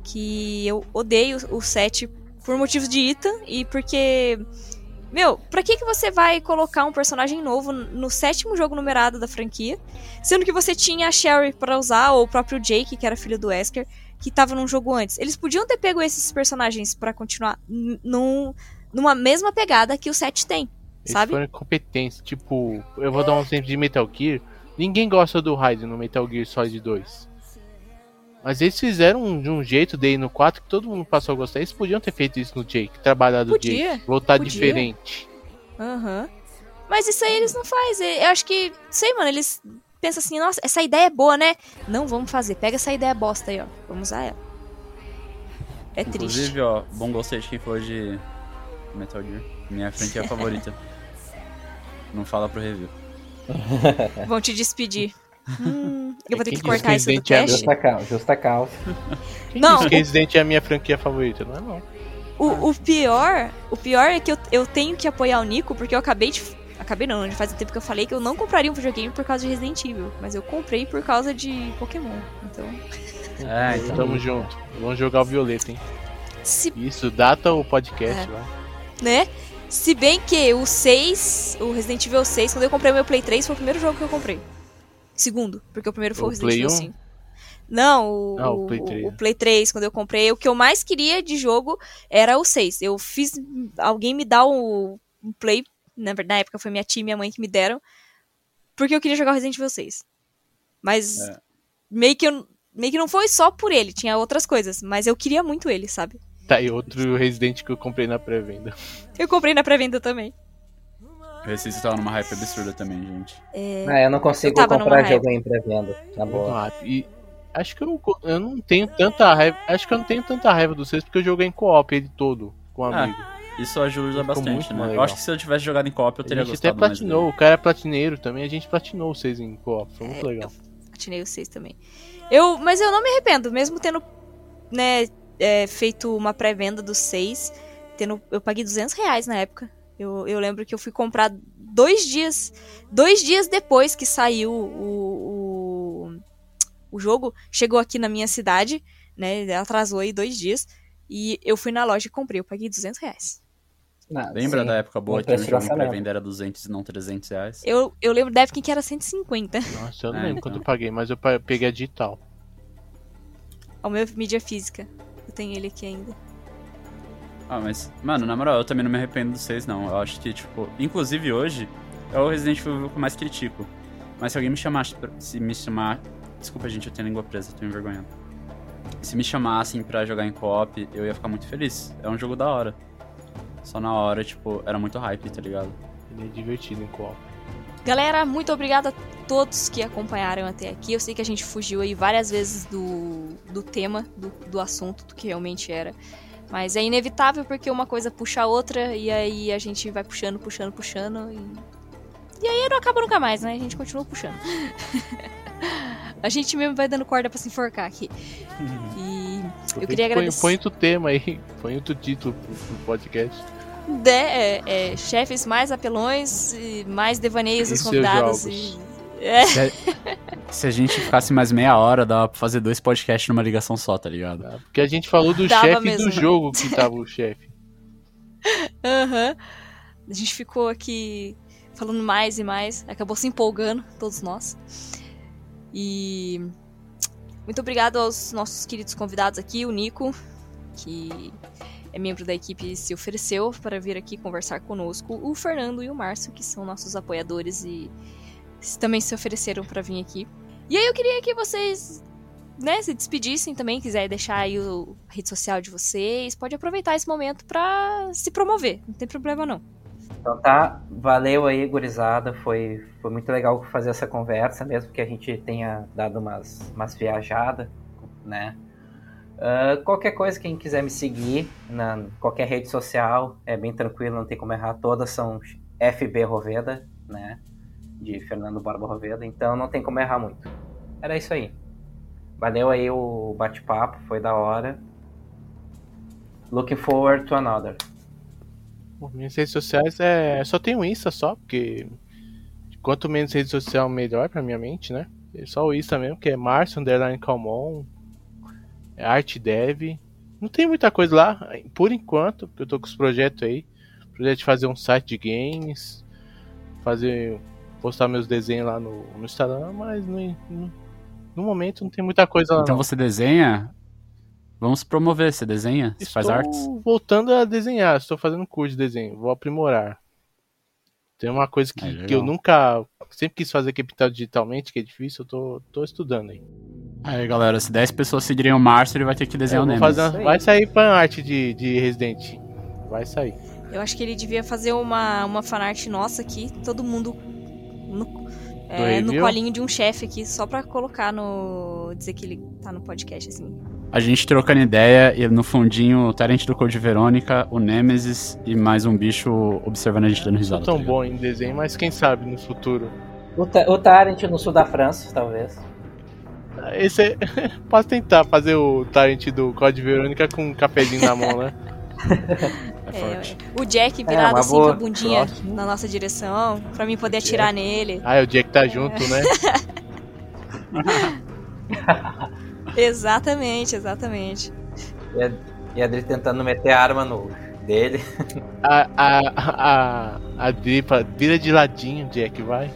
Que eu odeio o 7 por motivos de Ita e porque Meu, pra que, que você vai colocar um personagem novo no sétimo jogo numerado da franquia, sendo que você tinha a Sherry pra usar, ou o próprio Jake, que era filho do Wesker, que tava num jogo antes. Eles podiam ter pego esses personagens pra continuar num, numa mesma pegada que o 7 tem, Eles sabe? foram incompetentes. Tipo, eu vou dar um exemplo de Metal Gear. Ninguém gosta do Raiden no Metal Gear Solid 2. Mas eles fizeram um- de um jeito daí no 4 que todo mundo passou a gostar. Eles podiam ter feito isso no Jake, trabalhado o Jake, voltar podia. diferente. Aham. Mas isso aí eles não fazem. Eu acho que, sei, mano, eles pensam assim, nossa, essa ideia é boa, né? Não, vamos fazer. Pega essa ideia bosta aí, ó. Vamos usar ela. É triste. Inclusive, ó, bom gostei de quem falou de Metal Gear. Minha franquia favorita. Não fala pro review. Vão te despedir. Hum, eu vou ter Quem que cortar isso do Resident Evil? cast. Justa causa, justa causa. Não, Diz que Resident é a minha franquia favorita, não é não. o, o pior, o pior é que eu, eu tenho que apoiar o Nico, porque eu acabei de. Acabei não, faz um tempo que eu falei que eu não compraria um videogame por causa de Resident Evil. Mas eu comprei por causa de Pokémon. Então. É, então. Tamo junto. Vamos jogar o Violeta, hein? Se Isso, data o podcast É. lá. né? Se bem que o 6, o Resident Evil 6, quando eu comprei o meu Play 3, foi o primeiro jogo que eu comprei. Segundo, porque o primeiro foi o, Resident Evil 1? 5. Não, o, Ah, o Play 3. o Play 3, quando eu comprei, o que eu mais queria de jogo era o 6. Eu fiz alguém me dar o um Play, na verdade, na época foi minha tia e minha mãe que me deram, porque eu queria jogar o Resident Evil 6. Mas É. meio que eu, meio que não foi só por ele, tinha outras coisas, mas eu queria muito ele, sabe? Tá, e outro Resident que eu comprei na pré-venda. Eu comprei na pré-venda também. Esse tava numa hype absurda também, gente. Ah, eu não consigo Eu comprar jogo em pré-venda, na boa. rápido. E acho que eu, eu não tenho tanta raiva. Acho que eu não tenho tanta raiva do 6 porque eu joguei em co-op ele todo com um Ah, amigo. Isso ajuda bastante, muito né? Eu acho que se eu tivesse jogado em co-op, eu a teria gente até gostado mais platinou, dele. o cara é platineiro também, a gente platinou o 6 em co-op, foi muito É, legal. Atinei o 6 também. Eu, mas eu não me arrependo, mesmo tendo né, é, feito uma pré-venda do 6, tendo, eu paguei 200 reais na época. Eu, eu lembro que eu fui comprar dois dias, dois dias depois que saiu o, o, o jogo, chegou aqui na minha cidade, né, atrasou aí dois dias, e eu fui na loja e comprei, eu paguei 200 reais. Não, Lembra sim. da época boa que preço de jogo lançamento. pré-venda era 200 e não 300 reais? Eu, eu lembro da época em que era 150, Nossa, eu não É, lembro então. quanto eu paguei, mas eu peguei a digital. ao meu mídia física. Eu tenho ele aqui ainda. Ah, mas, mano, na moral, eu também não me arrependo dos 6, não. Eu acho que, tipo, inclusive hoje, é o Resident Evil que eu mais critico. Mas se alguém me chamasse, pra- se me chamar. Desculpa, gente, eu tenho língua presa, tô envergonhado. Se me chamassem pra jogar em co-op, eu ia ficar muito feliz. É um jogo da hora. Só na hora, tipo, era muito hype, tá ligado? Ele é divertido em co-op. Galera, muito obrigada a todos que acompanharam até aqui. Eu sei que a gente fugiu aí várias vezes do, do tema, do, do assunto, do que realmente era. Mas é inevitável porque uma coisa puxa a outra e aí a gente vai puxando, puxando, puxando e. E aí não acaba nunca mais, né? A gente continua puxando. a gente mesmo vai dando corda pra se enforcar aqui. E eu queria põe, agradecer. põe outro tema aí, põe outro título pro, pro podcast. De- é, é, chefes mais apelões, e mais devaneios E dos convidados. jogos? E... É. Se a, se a gente ficasse mais meia hora, dava pra fazer dois podcasts numa ligação só, tá ligado? tá? Porque a gente falou do chefe do jogo que tava o chefe. Aham. A gente ficou aqui falando mais e mais, acabou se empolgando, todos nós. E muito obrigado aos nossos queridos convidados aqui, o Nico, que é membro da equipe, se ofereceu para vir aqui conversar conosco, o Fernando e o Márcio, que são nossos apoiadores e também se ofereceram para vir aqui. E aí eu queria que vocês né, se despedissem também, quiser deixar aí o a rede social de vocês, pode aproveitar esse momento pra se promover, não tem problema não. Então tá, valeu aí, gurizada. Foi, foi muito legal fazer essa conversa, mesmo que a gente tenha dado umas, umas viajadas, né? Ah, qualquer coisa, quem quiser me seguir na qualquer rede social, é bem tranquilo, não tem como errar. Todas são FB Roveda, né? De Fernando Barba Roveda, então não tem como errar muito. Era isso aí. Valeu aí o bate-papo, foi da hora. Looking forward to another. Bom, minhas redes sociais é. Só tenho Insta só, porque quanto menos rede social, melhor pra minha mente, né? É só o Insta mesmo, que é Márcio Underline Calmon, é Arte Dev. Não tem muita coisa lá, por enquanto, porque eu tô com os projetos aí. projeto de fazer um site de games, fazer postar meus desenhos lá no, no Instagram, mas no, no, no momento não tem muita coisa lá. Então não. você desenha? Vamos promover, você desenha? Você faz Estou artes? voltando a desenhar, estou fazendo curso de desenho, vou aprimorar. Tem uma coisa que, É, que eu nunca, sempre quis fazer que é pintar digitalmente, que é difícil, eu tô, tô estudando aí. Aí, galera, se 10 pessoas seguirem o Márcio, ele vai ter que desenhar o Nemesis. fazer vai sair fan art de, de Resident, vai sair. Eu acho que ele devia fazer uma, uma fanart nossa aqui, todo mundo no, é, no colinho de um chefe aqui, só pra colocar no. dizer que ele tá no podcast, assim. A gente trocando ideia e no fundinho o Tyrant do Code Verônica, o Nemesis e mais um bicho observando a gente dando Não risada. sou tão tá bom em desenho, mas quem sabe no futuro. O, Ta- o Tarant no sul da França, talvez. Esse é... Posso tentar fazer o Tarant do Code Verônica com um cafezinho na mão, né? É forte. o Jack virado uma assim com boa. a bundinha Próximo. na nossa direção, pra mim poder atirar nele. Ah, é o Jack tá junto, né? Exatamente, exatamente. E a, e a Adri tentando meter a arma no dele. A, a, a, a Dripa vira de ladinho, Jack, vai.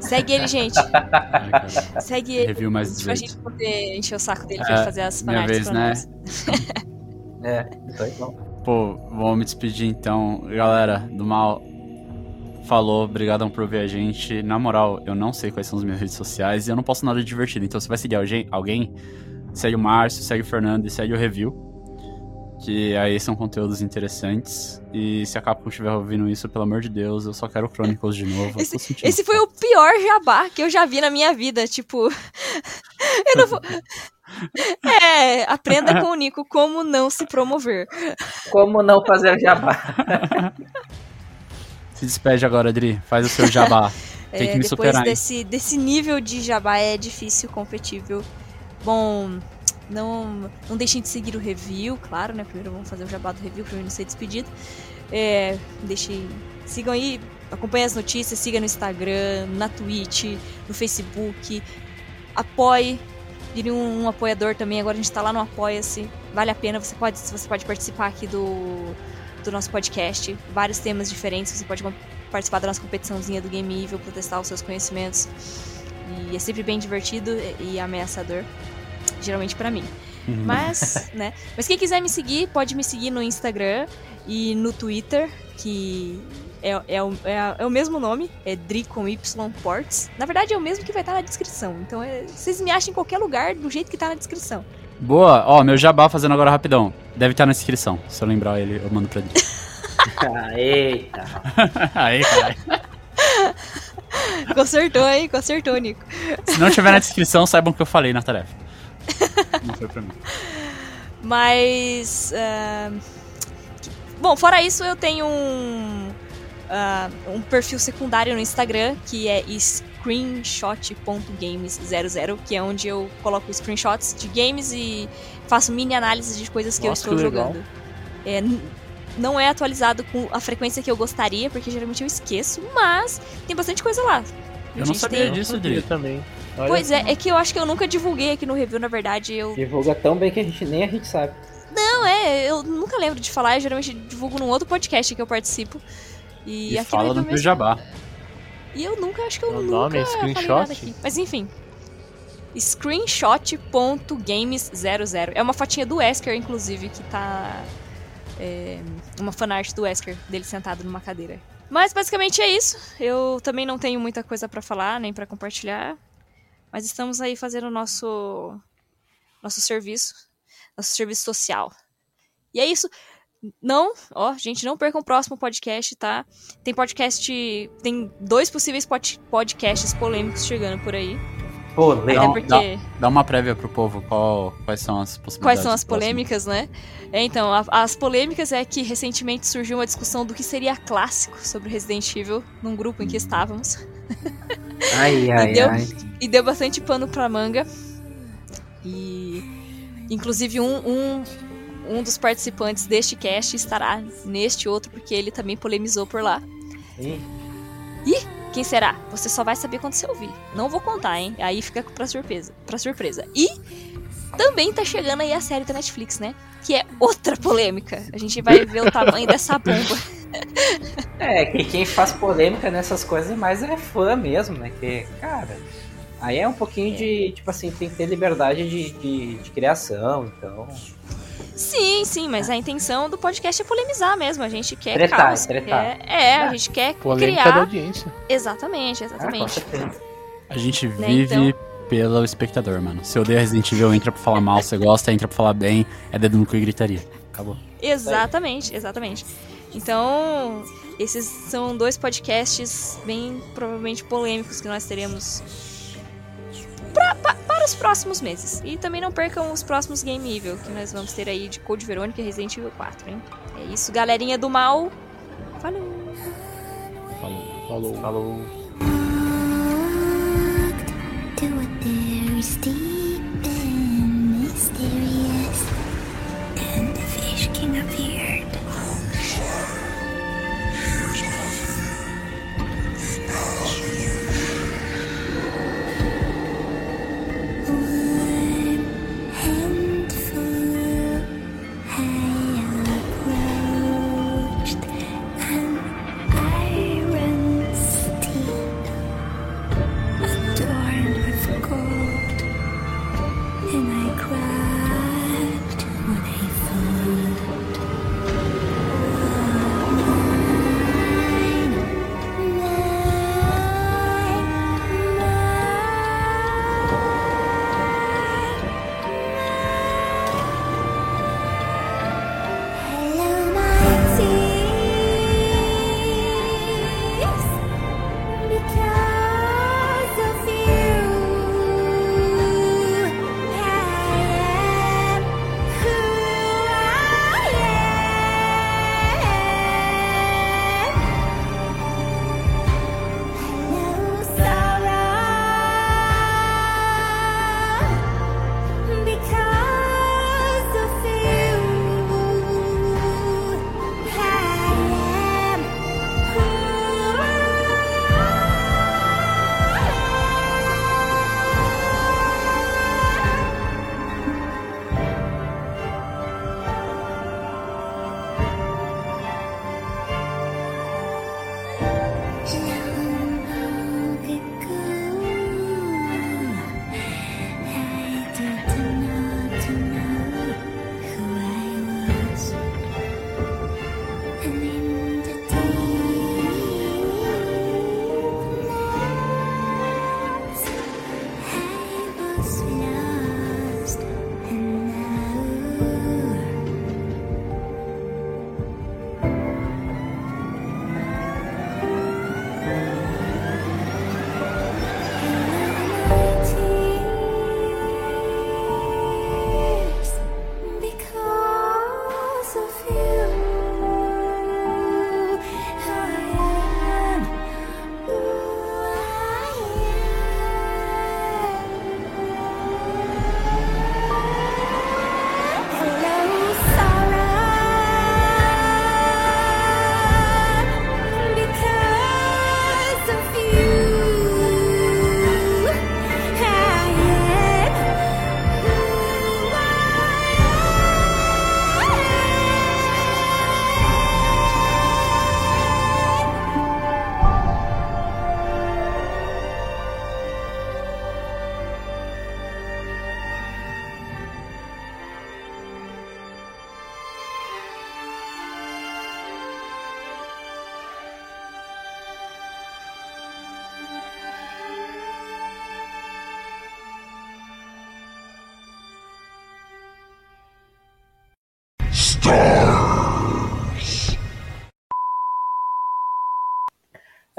Segue ele, gente. Ai. Segue ele. Review mais Pra 18. gente poder encher o saco dele É, pra fazer as minha fanarts vez, pra né? nós. É, não. Pô, vamos me despedir então. Galera, do mal. Falou, obrigadão por ver a gente. Na moral, eu não sei quais são as minhas redes sociais e eu não posto nada divertido. Então, se vai seguir alguém segue o Márcio, segue o Fernando e segue o Review. Que aí são conteúdos interessantes. E se a Capcom estiver ouvindo isso, pelo amor de Deus, eu só quero Chronicles de novo. sentindo Esse foi o pior jabá que eu já vi na minha vida. Tipo, eu não vou. É, aprenda com o Nico como não se promover. Como não fazer jabá? Se despede agora, Adri. Faz o seu jabá. Tem É, que me depois superar. hein? desse, desse nível de jabá é difícil competível. Bom, não, não deixem de seguir o review, claro, né? Primeiro vamos fazer o jabá do review pra mim não ser despedido. É, deixem, sigam aí, acompanhem as notícias, siga no Instagram, na Twitch, no Facebook. Apoie, vire um, um apoiador também. Agora a gente tá lá no Apoia-se. Vale a pena, você pode, você pode participar aqui do, do nosso podcast. Vários temas diferentes, você pode participar da nossa competiçãozinha do Game Evil pra testar os seus conhecimentos. E é sempre bem divertido e ameaçador, geralmente pra mim. Uhum. Mas, né? Mas quem quiser me seguir, pode me seguir no Instagram e no Twitter, que é, é, o, é, é o mesmo nome, é Dri com Y Ports. Na verdade, é o mesmo que vai estar na descrição. Então, é- vocês me acham em qualquer lugar do jeito que tá na descrição. Boa, ó, meu jabá fazendo agora rapidão. Deve estar na descrição. Se eu lembrar ele, eu mando pra. Ah, eita. Aí, caralho. Consertou, hein? Consertou, Nico. Se não tiver na descrição, saibam que eu falei na tarefa. Não foi pra mim. Mas. ah, Bom, fora isso, eu tenho um. ah, um perfil secundário no Instagram que é screenshot.games00, que é onde eu coloco screenshots de games e faço mini análises de coisas que Nossa, eu estou que jogando. É, não é atualizado com a frequência que eu gostaria, porque geralmente eu esqueço, mas tem bastante coisa lá. Eu não sabia tem- disso, Eu Adri. também. Olha Pois é, é que eu acho que eu nunca divulguei aqui no review, na verdade. Eu Divulga tão bem que a gente nem a gente sabe. Não, é, eu nunca lembro de falar, eu geralmente divulgo num outro podcast que eu participo. E, E aqui fala no do meu jabá. E eu nunca, acho que eu O nunca nome é falei screenshot? nada aqui. Mas enfim. Screenshot.games00. É uma fotinha do Wesker, inclusive, que tá. É, uma fanart do Wesker, dele sentado numa cadeira. Mas basicamente é isso. Eu também não tenho muita coisa pra falar, nem pra compartilhar. Mas estamos aí fazendo o nosso. Nosso serviço. Nosso serviço social. E é isso. Não, ó, gente, não percam o próximo podcast, tá? Tem podcast. Tem dois possíveis pod- podcasts polêmicos chegando por aí. Pô, Até legal. porque. Dá uma prévia pro povo, qual, quais são as possibilidades. Quais são as polêmicas, né? É, então, a- as polêmicas é que recentemente surgiu uma discussão do que seria clássico sobre Resident Evil num grupo em que estávamos. Ai, ai, deu- ai. E deu bastante pano pra manga. E. Inclusive, um, um, um dos participantes deste cast estará neste outro, porque ele também polemizou por lá. Ih, Quem será? Você só vai saber quando você ouvir. Não vou contar, hein? Aí fica pra surpresa. Pra surpresa. E também tá chegando aí a série da Netflix, né? Que é outra polêmica. A gente vai ver o tamanho dessa bomba. É, que quem faz polêmica nessas coisas mais é fã mesmo, né? Que, cara, aí é um pouquinho de, tipo assim, tem que ter liberdade de, de, de criação, então. Sim, sim, mas a intenção do podcast é polemizar mesmo. A gente quer Tretar, caos, tretar. quer- é, a gente quer Polêmica da criar. audiência. Exatamente, Ah, com exatamente. certeza. A gente Né, vive pelo espectador, mano. Se odeia Resident Evil, entra pra falar mal. Se gosta, entra pra falar bem. É dedo no cu e gritaria. Acabou. Exatamente, exatamente. Então, esses são dois podcasts bem provavelmente polêmicos que nós teremos pra- pa- para os próximos meses. E também não percam os próximos Game Evil que nós vamos ter aí de Code Verônica e Resident Evil 4, hein? É isso, galerinha do mal. Falou! Falou. Falou. Falou. to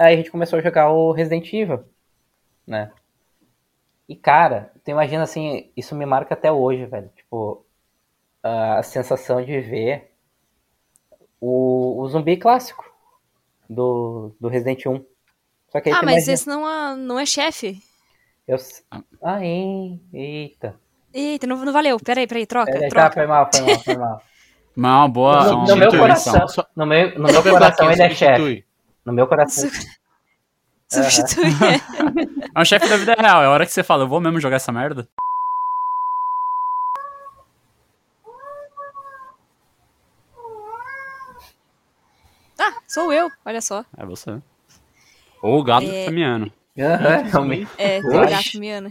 Aí a gente começou a jogar o Resident Evil, né? E cara, tu imagina assim, isso me marca até hoje, velho. Tipo, a sensação de ver o, o zumbi clássico do, do Resident 1. Só que aí Ah, mas imagina- esse não é, não é chefe. Eu... Ah, hein? Eita. Eita, não, não valeu. Peraí, peraí, troca, Peraí, tá, troca. foi mal, foi mal, foi mal. Mal, boa. No, no meu coração, no meu, no meu coração ele é chefe. No meu coração. Substitui. É um chefe da vida real. É a hora que você fala, eu vou mesmo jogar essa merda. Ah, Sou eu, olha só. É você. Ou o gato É. que tá miando. Aham, realmente. É, tem gato miando.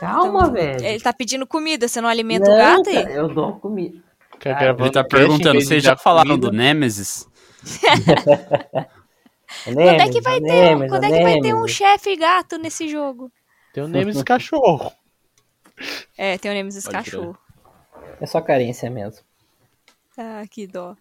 Calma, Então, velho. Ele tá pedindo comida, você não alimenta o Não, gato aí? cara, Eu dou comida. Gravando Ele tá perguntando, vocês já falaram comida. do Nemesis? Quando é que vai ter, um- quando é que vai ter um chefe gato nesse jogo? Tem o Nemesis cachorro. É, tem o Nemesis Pode cachorro. É só carência mesmo. Ah, que dó.